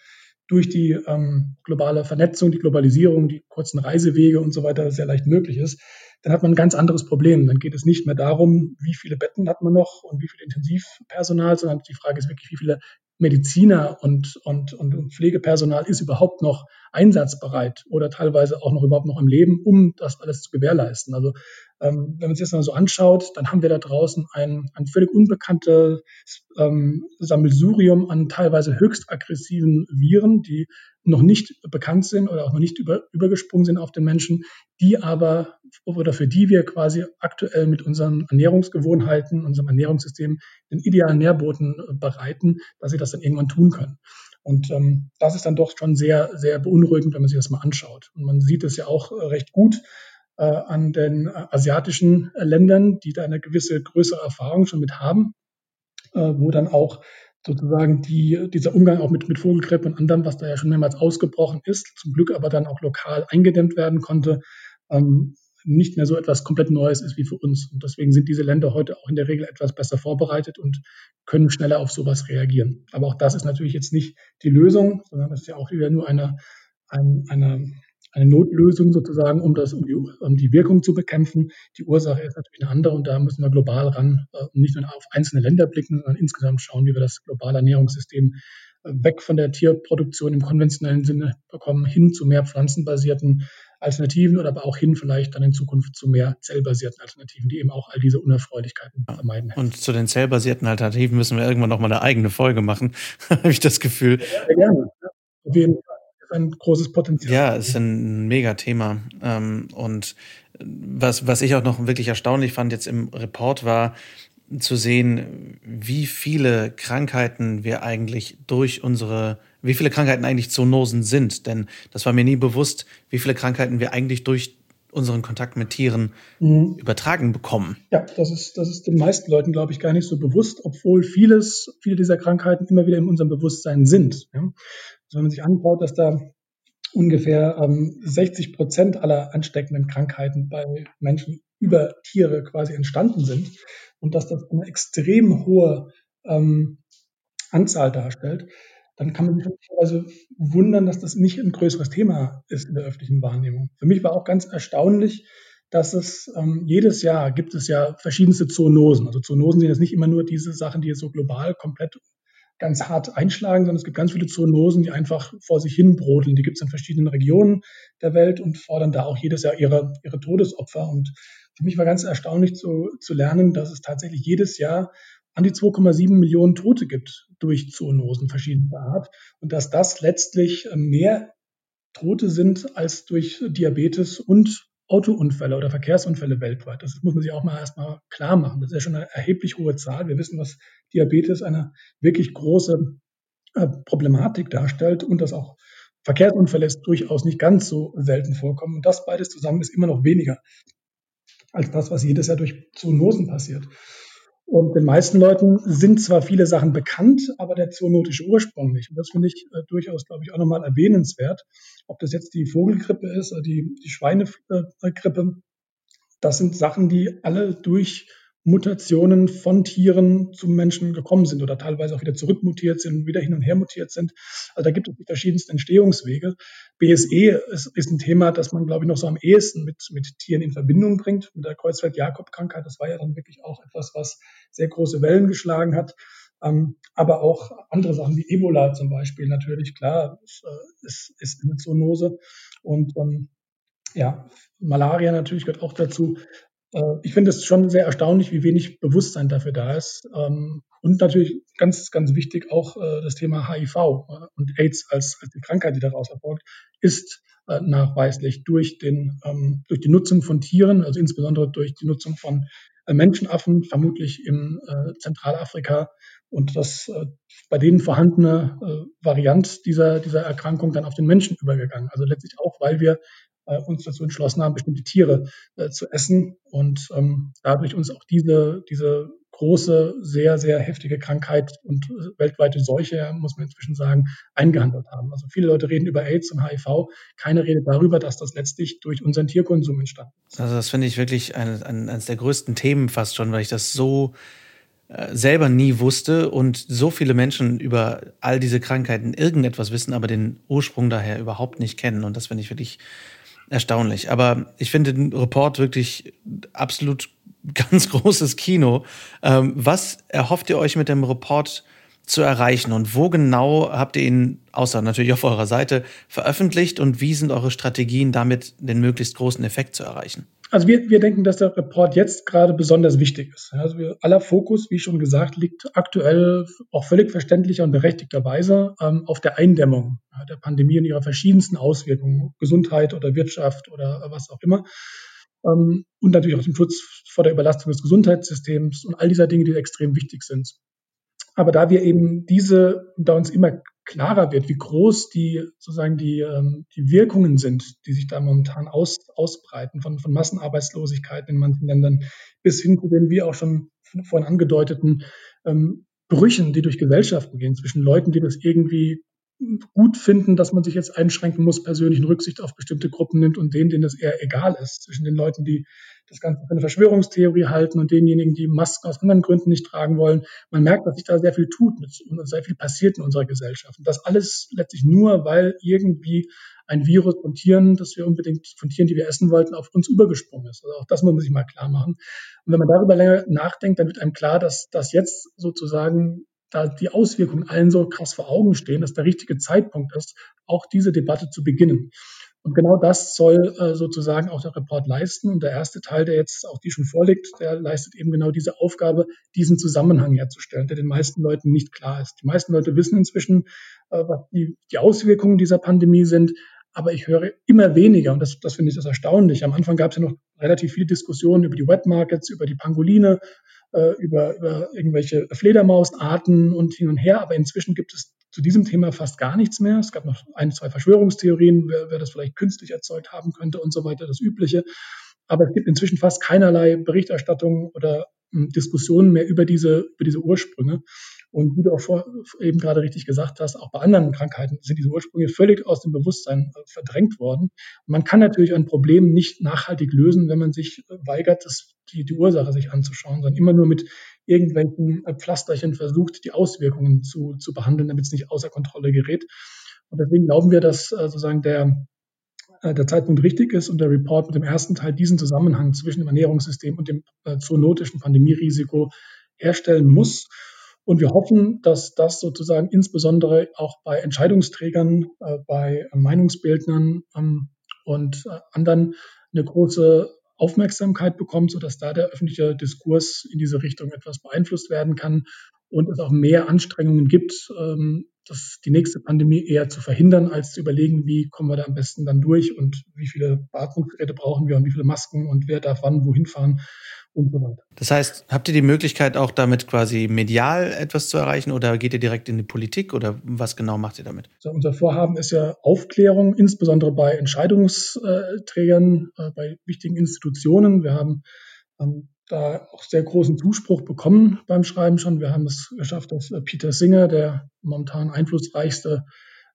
durch die ähm, globale Vernetzung, die Globalisierung, die kurzen Reisewege und so weiter sehr leicht möglich ist, dann hat man ein ganz anderes Problem. Dann geht es nicht mehr darum, wie viele Betten hat man noch und wie viel Intensivpersonal, sondern die Frage ist wirklich, wie viele Mediziner und, und, und Pflegepersonal ist überhaupt noch einsatzbereit oder teilweise auch noch überhaupt noch im Leben, um das alles zu gewährleisten. Also ähm, wenn man sich das mal so anschaut, dann haben wir da draußen ein, ein völlig unbekanntes ähm, Sammelsurium an teilweise höchst aggressiven Viren, die noch nicht bekannt sind oder auch noch nicht über, übergesprungen sind auf den Menschen, die aber oder für die wir quasi aktuell mit unseren Ernährungsgewohnheiten, unserem Ernährungssystem den idealen Nährboten äh, bereiten, dass sie das dann irgendwann tun können. Und ähm, das ist dann doch schon sehr, sehr beunruhigend, wenn man sich das mal anschaut. Und man sieht es ja auch äh, recht gut an den äh, asiatischen Ländern, die da eine gewisse größere Erfahrung schon mit haben, äh, wo dann auch sozusagen die, dieser Umgang auch mit, mit Vogelgrippe und anderem, was da ja schon mehrmals ausgebrochen ist, zum Glück aber dann auch lokal eingedämmt werden konnte, ähm, nicht mehr so etwas komplett Neues ist wie für uns. Und deswegen sind diese Länder heute auch in der Regel etwas besser vorbereitet und können schneller auf sowas reagieren. Aber auch das ist natürlich jetzt nicht die Lösung, sondern das ist ja auch wieder nur eine, eine, eine eine Notlösung sozusagen, um das, um die, um die Wirkung zu bekämpfen. Die Ursache ist natürlich eine andere und da müssen wir global ran, äh, nicht nur auf einzelne Länder blicken, sondern insgesamt schauen, wie wir das globale Ernährungssystem äh, weg von der Tierproduktion im konventionellen Sinne bekommen, hin zu mehr pflanzenbasierten Alternativen oder aber auch hin vielleicht dann in Zukunft zu mehr zellbasierten Alternativen, die eben auch all diese Unerfreulichkeiten vermeiden. Und zu den zellbasierten Alternativen müssen wir irgendwann noch mal eine eigene Folge machen, habe ich das Gefühl. Ja, gerne. Auf jeden Fall ein großes Potenzial. Ja, es ist ein mega Thema. Ähm, und was, was ich auch noch wirklich erstaunlich fand jetzt im Report war, zu sehen, wie viele Krankheiten wir eigentlich durch unsere, wie viele Krankheiten eigentlich Zoonosen sind. Denn das war mir nie bewusst, wie viele Krankheiten wir eigentlich durch unseren Kontakt mit Tieren mhm. übertragen bekommen. Ja, das ist, das ist den meisten Leuten, glaube ich, gar nicht so bewusst, obwohl vieles, viele dieser Krankheiten immer wieder in unserem Bewusstsein sind. Ja. Wenn man sich anschaut, dass da ungefähr ähm, 60 Prozent aller ansteckenden Krankheiten bei Menschen über Tiere quasi entstanden sind und dass das eine extrem hohe ähm, Anzahl darstellt, dann kann man sich also wundern, dass das nicht ein größeres Thema ist in der öffentlichen Wahrnehmung. Für mich war auch ganz erstaunlich, dass es ähm, jedes Jahr gibt es ja verschiedenste Zoonosen. Also Zoonosen sind jetzt nicht immer nur diese Sachen, die jetzt so global komplett ganz hart einschlagen, sondern es gibt ganz viele Zoonosen, die einfach vor sich hin brodeln. Die gibt es in verschiedenen Regionen der Welt und fordern da auch jedes Jahr ihre, ihre Todesopfer. Und für mich war ganz erstaunlich zu, zu lernen, dass es tatsächlich jedes Jahr an die 2,7 Millionen Tote gibt durch Zoonosen verschiedener Art und dass das letztlich mehr Tote sind als durch Diabetes und Autounfälle oder Verkehrsunfälle weltweit. Das muss man sich auch mal erstmal klar machen. Das ist ja schon eine erheblich hohe Zahl. Wir wissen, dass Diabetes eine wirklich große äh, Problematik darstellt und dass auch Verkehrsunfälle durchaus nicht ganz so selten vorkommen. Und das beides zusammen ist immer noch weniger als das, was jedes Jahr durch Zoonosen passiert. Und den meisten Leuten sind zwar viele Sachen bekannt, aber der zoonotische Ursprung nicht. Und das finde ich äh, durchaus, glaube ich, auch nochmal erwähnenswert. Ob das jetzt die Vogelgrippe ist oder die, die Schweinegrippe, das sind Sachen, die alle durch Mutationen von Tieren zum Menschen gekommen sind oder teilweise auch wieder zurückmutiert sind, wieder hin und her mutiert sind. Also da gibt es die verschiedensten Entstehungswege. BSE ist, ist ein Thema, das man, glaube ich, noch so am ehesten mit, mit Tieren in Verbindung bringt, mit der Kreuzfeld-Jakob-Krankheit. Das war ja dann wirklich auch etwas, was sehr große Wellen geschlagen hat. Ähm, aber auch andere Sachen wie Ebola zum Beispiel natürlich, klar, ist, äh, ist, eine Zoonose. Und ähm, ja, Malaria natürlich gehört auch dazu. Äh, ich finde es schon sehr erstaunlich, wie wenig Bewusstsein dafür da ist. Ähm, und natürlich ganz, ganz wichtig auch äh, das Thema HIV äh, und AIDS als, als die Krankheit, die daraus erfolgt, ist nachweislich durch, den, ähm, durch die Nutzung von Tieren, also insbesondere durch die Nutzung von Menschenaffen, vermutlich in Zentralafrika und das bei denen vorhandene Variant dieser, dieser Erkrankung dann auf den Menschen übergegangen. Also letztlich auch, weil wir uns dazu entschlossen haben, bestimmte Tiere äh, zu essen und ähm, dadurch uns auch diese, diese große, sehr, sehr heftige Krankheit und äh, weltweite Seuche, muss man inzwischen sagen, eingehandelt haben. Also viele Leute reden über AIDS und HIV, keine Rede darüber, dass das letztlich durch unseren Tierkonsum entstanden ist. Also das finde ich wirklich ein, ein, eines der größten Themen fast schon, weil ich das so äh, selber nie wusste und so viele Menschen über all diese Krankheiten irgendetwas wissen, aber den Ursprung daher überhaupt nicht kennen. Und das finde ich wirklich erstaunlich. Aber ich finde den Report wirklich absolut ganz großes Kino. Ähm, was erhofft ihr euch mit dem Report zu erreichen und wo genau habt ihr ihn, außer natürlich auf eurer Seite, veröffentlicht und wie sind eure Strategien, damit den möglichst großen Effekt zu erreichen? Also wir, wir denken, dass der Report jetzt gerade besonders wichtig ist. Also wir, aller Fokus, wie schon gesagt, liegt aktuell auch völlig verständlicher und berechtigterweise ähm, auf der Eindämmung ja, der Pandemie und ihrer verschiedensten Auswirkungen, Gesundheit oder Wirtschaft oder was auch immer. Ähm, und natürlich auch dem Schutz vor der Überlastung des Gesundheitssystems und all dieser Dinge, die extrem wichtig sind. Aber da wir eben diese, da uns immer klarer wird, wie groß die sozusagen die, ähm, die Wirkungen sind, die sich da momentan aus, ausbreiten, von, von Massenarbeitslosigkeit in manchen Ländern bis hin zu den, wie auch schon vorhin angedeuteten, ähm, Brüchen, die durch Gesellschaften gehen, zwischen Leuten, die das irgendwie gut finden, dass man sich jetzt einschränken muss, persönlichen Rücksicht auf bestimmte Gruppen nimmt und denen, denen das eher egal ist, zwischen den Leuten, die das Ganze für eine Verschwörungstheorie halten und denjenigen, die Masken aus anderen Gründen nicht tragen wollen. Man merkt, dass sich da sehr viel tut und sehr viel passiert in unserer Gesellschaft. Und das alles letztlich nur, weil irgendwie ein Virus von Tieren, das wir unbedingt von Tieren, die wir essen wollten, auf uns übergesprungen ist. Also auch das muss man sich mal klar machen. Und wenn man darüber länger nachdenkt, dann wird einem klar, dass das jetzt sozusagen da die Auswirkungen allen so krass vor Augen stehen, dass der richtige Zeitpunkt ist, auch diese Debatte zu beginnen. Und genau das soll äh, sozusagen auch der Report leisten. Und der erste Teil, der jetzt auch die schon vorliegt, der leistet eben genau diese Aufgabe, diesen Zusammenhang herzustellen, der den meisten Leuten nicht klar ist. Die meisten Leute wissen inzwischen, äh, was die, die Auswirkungen dieser Pandemie sind. Aber ich höre immer weniger, und das, das finde ich das erstaunlich. Am Anfang gab es ja noch relativ viele Diskussionen über die Wet Markets, über die Pangoline, äh, über, über irgendwelche Fledermausarten und hin und her. Aber inzwischen gibt es zu diesem Thema fast gar nichts mehr. Es gab noch ein, zwei Verschwörungstheorien, wer, wer das vielleicht künstlich erzeugt haben könnte und so weiter, das Übliche. Aber es gibt inzwischen fast keinerlei Berichterstattung oder hm, Diskussionen mehr über diese, über diese Ursprünge. Und wie du auch vor, eben gerade richtig gesagt hast, auch bei anderen Krankheiten sind diese Ursprünge völlig aus dem Bewusstsein äh, verdrängt worden. Man kann natürlich ein Problem nicht nachhaltig lösen, wenn man sich äh, weigert, das, die, die Ursache sich anzuschauen, sondern immer nur mit irgendwelchen äh, Pflasterchen versucht, die Auswirkungen zu, zu behandeln, damit es nicht außer Kontrolle gerät. Und deswegen glauben wir, dass sozusagen der, der Zeitpunkt richtig ist und der Report mit dem ersten Teil diesen Zusammenhang zwischen dem Ernährungssystem und dem zoonotischen Pandemierisiko herstellen muss. Und wir hoffen, dass das sozusagen insbesondere auch bei Entscheidungsträgern, äh, bei Meinungsbildnern ähm, und äh, anderen eine große Aufmerksamkeit bekommt, sodass da der öffentliche Diskurs in diese Richtung etwas beeinflusst werden kann und es auch mehr Anstrengungen gibt, ähm, das, die nächste Pandemie eher zu verhindern, als zu überlegen, wie kommen wir da am besten dann durch und wie viele Beatmungsgeräte brauchen wir und wie viele Masken und wer darf wann wohin fahren und so weiter. Das heißt, habt ihr die Möglichkeit auch damit quasi medial etwas zu erreichen oder geht ihr direkt in die Politik oder was genau macht ihr damit? Also unser Vorhaben ist ja Aufklärung, insbesondere bei Entscheidungsträgern, äh, bei wichtigen Institutionen. Wir haben ähm, da auch sehr großen Zuspruch bekommen beim Schreiben schon. Wir haben es geschafft, dass äh, Peter Singer, der momentan einflussreichste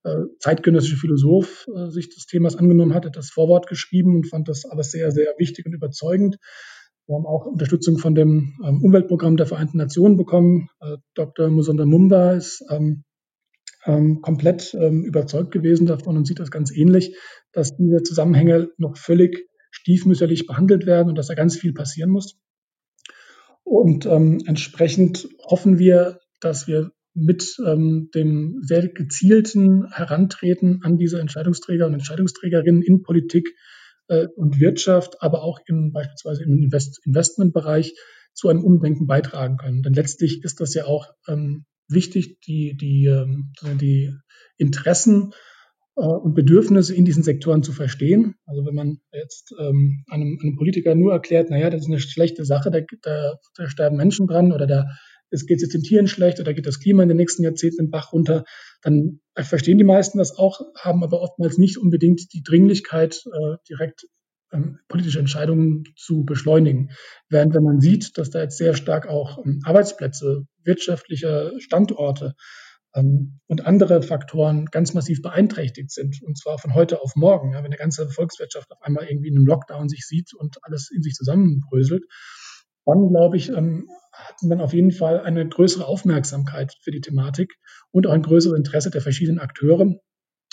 äh, zeitgenössische Philosoph, sich des Themas angenommen hat, hat das Vorwort geschrieben und fand das alles sehr, sehr wichtig und überzeugend. Wir haben auch Unterstützung von dem ähm, Umweltprogramm der Vereinten Nationen bekommen. Äh, Dr. Musonda Mumba ist ähm, ähm, komplett ähm, überzeugt gewesen davon und sieht das ganz ähnlich, dass diese Zusammenhänge noch völlig stiefmütterlich behandelt werden und dass da ganz viel passieren muss. Und ähm, entsprechend hoffen wir, dass wir mit ähm, dem sehr gezielten Herantreten an diese Entscheidungsträger und Entscheidungsträgerinnen in Politik äh, und Wirtschaft, aber auch im, beispielsweise im Invest Investmentbereich zu einem Umdenken beitragen können. Denn letztlich ist das ja auch ähm, wichtig, die, die, ähm, die Interessen äh, und Bedürfnisse in diesen Sektoren zu verstehen. Also wenn man jetzt ähm, einem, einem Politiker nur erklärt, naja, das ist eine schlechte Sache, da, da, da sterben Menschen dran oder da es geht jetzt den Tieren schlecht oder geht das Klima in den nächsten Jahrzehnten den Bach runter, dann verstehen die meisten das auch, haben aber oftmals nicht unbedingt die Dringlichkeit, äh, direkt ähm, politische Entscheidungen zu beschleunigen. Während wenn man sieht, dass da jetzt sehr stark auch ähm, Arbeitsplätze, wirtschaftliche Standorte ähm, und andere Faktoren ganz massiv beeinträchtigt sind, und zwar von heute auf morgen. Wenn eine ganze Volkswirtschaft auf einmal irgendwie in einem Lockdown sich sieht und alles in sich zusammenbröselt, dann glaube ich, ähm, hat man auf jeden Fall eine größere Aufmerksamkeit für die Thematik und auch ein größeres Interesse der verschiedenen Akteure.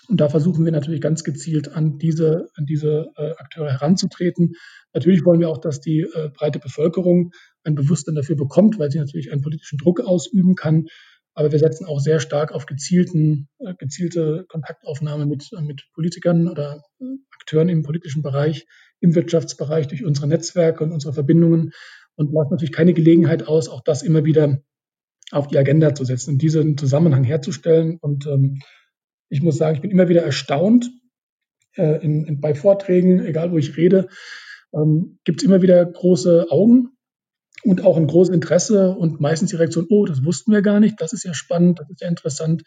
Und da versuchen wir natürlich ganz gezielt an diese, an diese äh, Akteure heranzutreten. Natürlich wollen wir auch, dass die äh, breite Bevölkerung ein Bewusstsein dafür bekommt, weil sie natürlich einen politischen Druck ausüben kann. Aber wir setzen auch sehr stark auf gezielten, äh, gezielte Kontaktaufnahme mit, äh, mit Politikern oder äh, Akteuren im politischen Bereich, im Wirtschaftsbereich durch unsere Netzwerke und unsere Verbindungen und lassen natürlich keine Gelegenheit aus, auch das immer wieder auf die Agenda zu setzen und diesen Zusammenhang herzustellen. Und ähm, ich muss sagen, ich bin immer wieder erstaunt äh, in, in, bei Vorträgen, egal wo ich rede, ähm, gibt es immer wieder große Augen und auch ein großes Interesse und meistens die Reaktion, oh, das wussten wir gar nicht, das ist ja spannend, das ist ja interessant,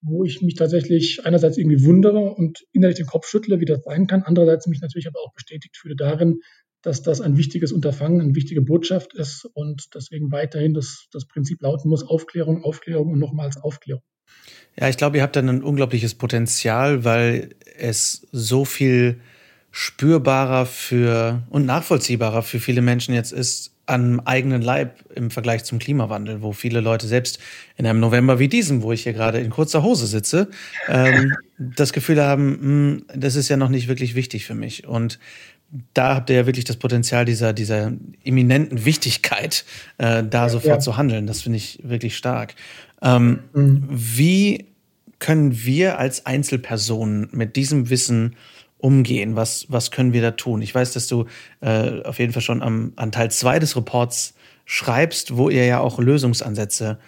wo ich mich tatsächlich einerseits irgendwie wundere und innerlich den Kopf schüttle, wie das sein kann, andererseits mich natürlich aber auch bestätigt fühle darin, dass das ein wichtiges Unterfangen, eine wichtige Botschaft ist und deswegen weiterhin das, das Prinzip lauten muss, Aufklärung, Aufklärung und nochmals Aufklärung. Ja, ich glaube, ihr habt dann ein unglaubliches Potenzial, weil es so viel spürbarer für und nachvollziehbarer für viele Menschen jetzt ist am eigenen Leib im Vergleich zum Klimawandel, wo viele Leute selbst in einem November wie diesem, wo ich hier gerade in kurzer Hose sitze, ähm, das Gefühl haben, mh, hm, das ist ja noch nicht wirklich wichtig für mich. Und da habt ihr ja wirklich das Potenzial dieser, dieser eminenten Wichtigkeit, äh, da ja, sofort ja. zu handeln. Das finde ich wirklich stark. Ähm, mhm. Wie können wir als Einzelpersonen mit diesem Wissen umgehen? Was, was können wir da tun? Ich weiß, dass du äh, auf jeden Fall schon am, an Teil 2 des Reports schreibst, wo ihr ja auch Lösungsansätze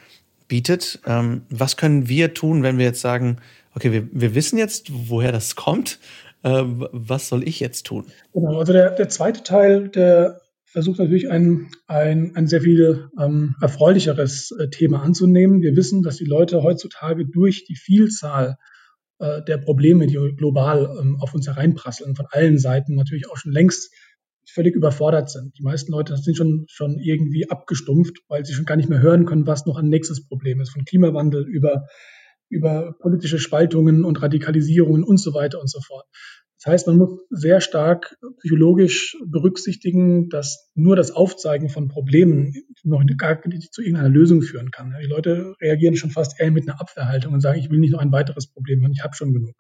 bietet. Ähm, was können wir tun, wenn wir jetzt sagen, okay, wir, wir wissen jetzt, woher das kommt, äh, was soll ich jetzt tun? Genau, also der, der zweite Teil, der versucht natürlich ein, ein, ein sehr viel ähm, erfreulicheres äh, Thema anzunehmen. Wir wissen, dass die Leute heutzutage durch die Vielzahl äh, der Probleme, die global ähm, auf uns hereinprasseln, von allen Seiten natürlich auch schon längst völlig überfordert sind. Die meisten Leute sind schon, schon irgendwie abgestumpft, weil sie schon gar nicht mehr hören können, was noch ein nächstes Problem ist. Von Klimawandel über über politische Spaltungen und Radikalisierungen und so weiter und so fort. Das heißt, man muss sehr stark psychologisch berücksichtigen, dass nur das Aufzeigen von Problemen noch gar nicht zu irgendeiner Lösung führen kann. Die Leute reagieren schon fast eher mit einer Abwehrhaltung und sagen, ich will nicht noch ein weiteres Problem haben, ich habe schon genug.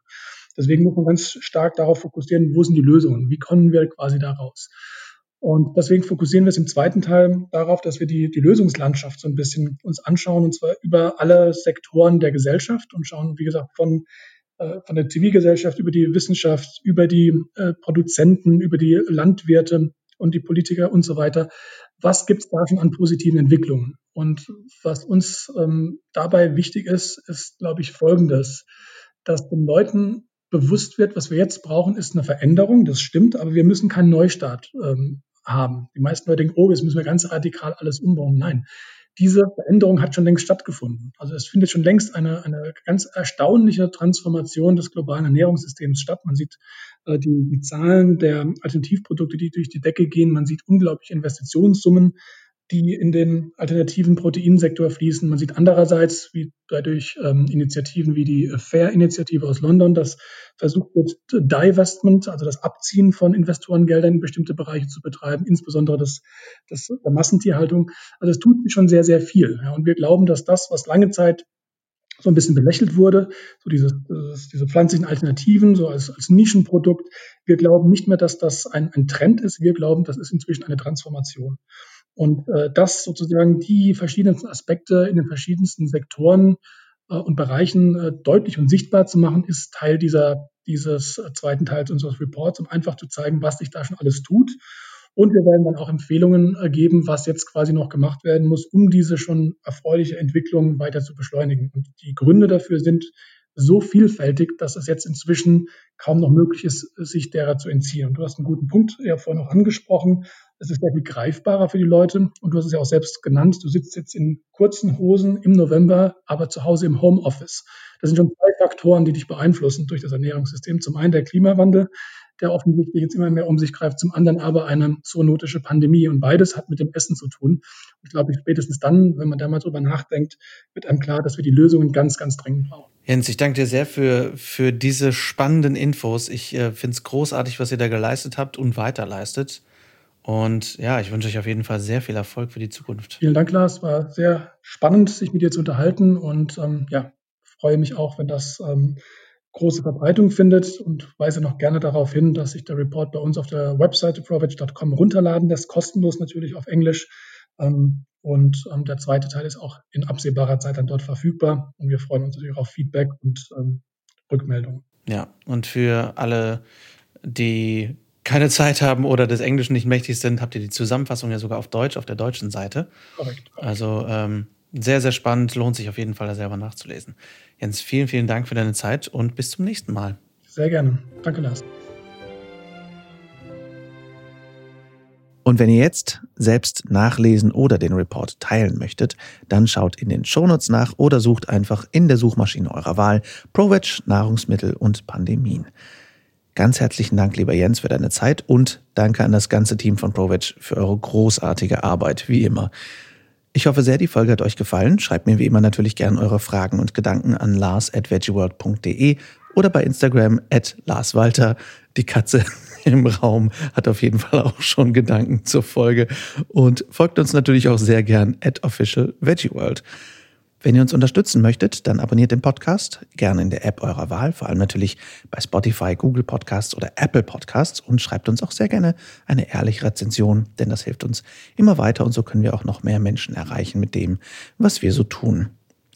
Deswegen muss man ganz stark darauf fokussieren, wo sind die Lösungen, wie kommen wir quasi da raus. Und deswegen fokussieren wir es im zweiten Teil darauf, dass wir die, die Lösungslandschaft so ein bisschen uns anschauen, und zwar über alle Sektoren der Gesellschaft und schauen, wie gesagt, von, äh, von der Zivilgesellschaft über die Wissenschaft, über die äh, Produzenten, über die Landwirte und die Politiker und so weiter. Was gibt es da schon an positiven Entwicklungen? Und was uns ähm, dabei wichtig ist, ist, glaube ich, Folgendes, dass den Leuten bewusst wird, was wir jetzt brauchen, ist eine Veränderung, das stimmt, aber wir müssen keinen Neustart ähm, haben. Die meisten Leute denken, oh, jetzt müssen wir ganz radikal alles umbauen. Nein, diese Veränderung hat schon längst stattgefunden. Also es findet schon längst eine, eine ganz erstaunliche Transformation des globalen Ernährungssystems statt. Man sieht äh, die, die Zahlen der Alternativprodukte, die durch die Decke gehen. Man sieht unglaubliche Investitionssummen, die in den alternativen Proteinsektor fließen. Man sieht andererseits, wie dadurch ähm, Initiativen wie die FAIR-Initiative aus London, dass versucht wird, Divestment, also das Abziehen von Investorengeldern in bestimmte Bereiche zu betreiben, insbesondere das, das der Massentierhaltung. Also es tut schon sehr, sehr viel. Ja, und wir glauben, dass das, was lange Zeit so ein bisschen belächelt wurde, so diese, diese pflanzlichen Alternativen, so als, als Nischenprodukt. Wir glauben nicht mehr, dass das ein, ein Trend ist. Wir glauben, das ist inzwischen eine Transformation. Und äh, das sozusagen die verschiedensten Aspekte in den verschiedensten Sektoren äh, und Bereichen äh, deutlich und sichtbar zu machen, ist Teil dieser, dieses äh, zweiten Teils unseres Reports, um einfach zu zeigen, was sich da schon alles tut. Und wir werden dann auch Empfehlungen äh, geben, was jetzt quasi noch gemacht werden muss, um diese schon erfreuliche Entwicklung weiter zu beschleunigen. Und die Gründe dafür sind so vielfältig, dass es jetzt inzwischen kaum noch möglich ist, sich derer zu entziehen. Und du hast einen guten Punkt ja vorhin noch angesprochen. Es ist sehr viel greifbarer für die Leute. Und du hast es ja auch selbst genannt. Du sitzt jetzt in kurzen Hosen im November, aber zu Hause im Homeoffice. Das sind schon zwei Faktoren, die dich beeinflussen durch das Ernährungssystem. Zum einen der Klimawandel, der offensichtlich jetzt immer mehr um sich greift, zum anderen aber eine zoonotische Pandemie. Und beides hat mit dem Essen zu tun. Ich glaube, spätestens dann, wenn man da mal drüber nachdenkt, wird einem klar, dass wir die Lösungen ganz, ganz dringend brauchen. Jens, ich danke dir sehr für, für diese spannenden Infos. Ich äh, finde es großartig, was ihr da geleistet habt und weiter leistet. Und ja, ich wünsche euch auf jeden Fall sehr viel Erfolg für die Zukunft. Vielen Dank, Lars. War sehr spannend, sich mit dir zu unterhalten. Und ähm, ja, freue mich auch, wenn das ähm, große Verbreitung findet und weise noch gerne darauf hin, dass sich der Report bei uns auf der Webseite provage.com runterladen lässt, kostenlos natürlich auf Englisch. Ähm, und ähm, der zweite Teil ist auch in absehbarer Zeit dann dort verfügbar. Und wir freuen uns natürlich auf Feedback und ähm, Rückmeldungen. Ja, und für alle, die keine Zeit haben oder des Englischen nicht mächtig sind, habt ihr die Zusammenfassung ja sogar auf Deutsch auf der deutschen Seite. Korrekt. Also ähm, sehr, sehr spannend, lohnt sich auf jeden Fall, da selber nachzulesen. Jens, vielen, vielen Dank für deine Zeit und bis zum nächsten Mal. Sehr gerne. Danke, Lars. Und wenn ihr jetzt selbst nachlesen oder den Report teilen möchtet, dann schaut in den Shownotes nach oder sucht einfach in der Suchmaschine eurer Wahl ProVeg, Nahrungsmittel und Pandemien. Ganz herzlichen Dank, lieber Jens, für deine Zeit und danke an das ganze Team von ProVeg für eure großartige Arbeit, wie immer. Ich hoffe sehr, die Folge hat euch gefallen. Schreibt mir wie immer natürlich gerne eure Fragen und Gedanken an lars.veggieworld.de oder bei Instagram at larswalter. Die Katze im Raum hat auf jeden Fall auch schon Gedanken zur Folge und folgt uns natürlich auch sehr gern at official. Wenn ihr uns unterstützen möchtet, dann abonniert den Podcast gerne in der App eurer Wahl, vor allem natürlich bei Spotify, Google Podcasts oder Apple Podcasts und schreibt uns auch sehr gerne eine ehrliche Rezension, denn das hilft uns immer weiter und so können wir auch noch mehr Menschen erreichen mit dem, was wir so tun.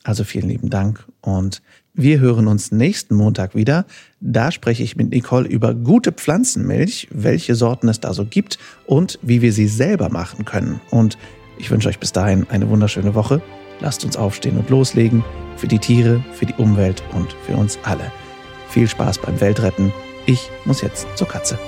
Also vielen lieben Dank und wir hören uns nächsten Montag wieder. Da spreche ich mit Nicole über gute Pflanzenmilch, welche Sorten es da so gibt und wie wir sie selber machen können. Und ich wünsche euch bis dahin eine wunderschöne Woche. Lasst uns aufstehen und loslegen. Für die Tiere, für die Umwelt und für uns alle. Viel Spaß beim Weltretten. Ich muss jetzt zur Katze.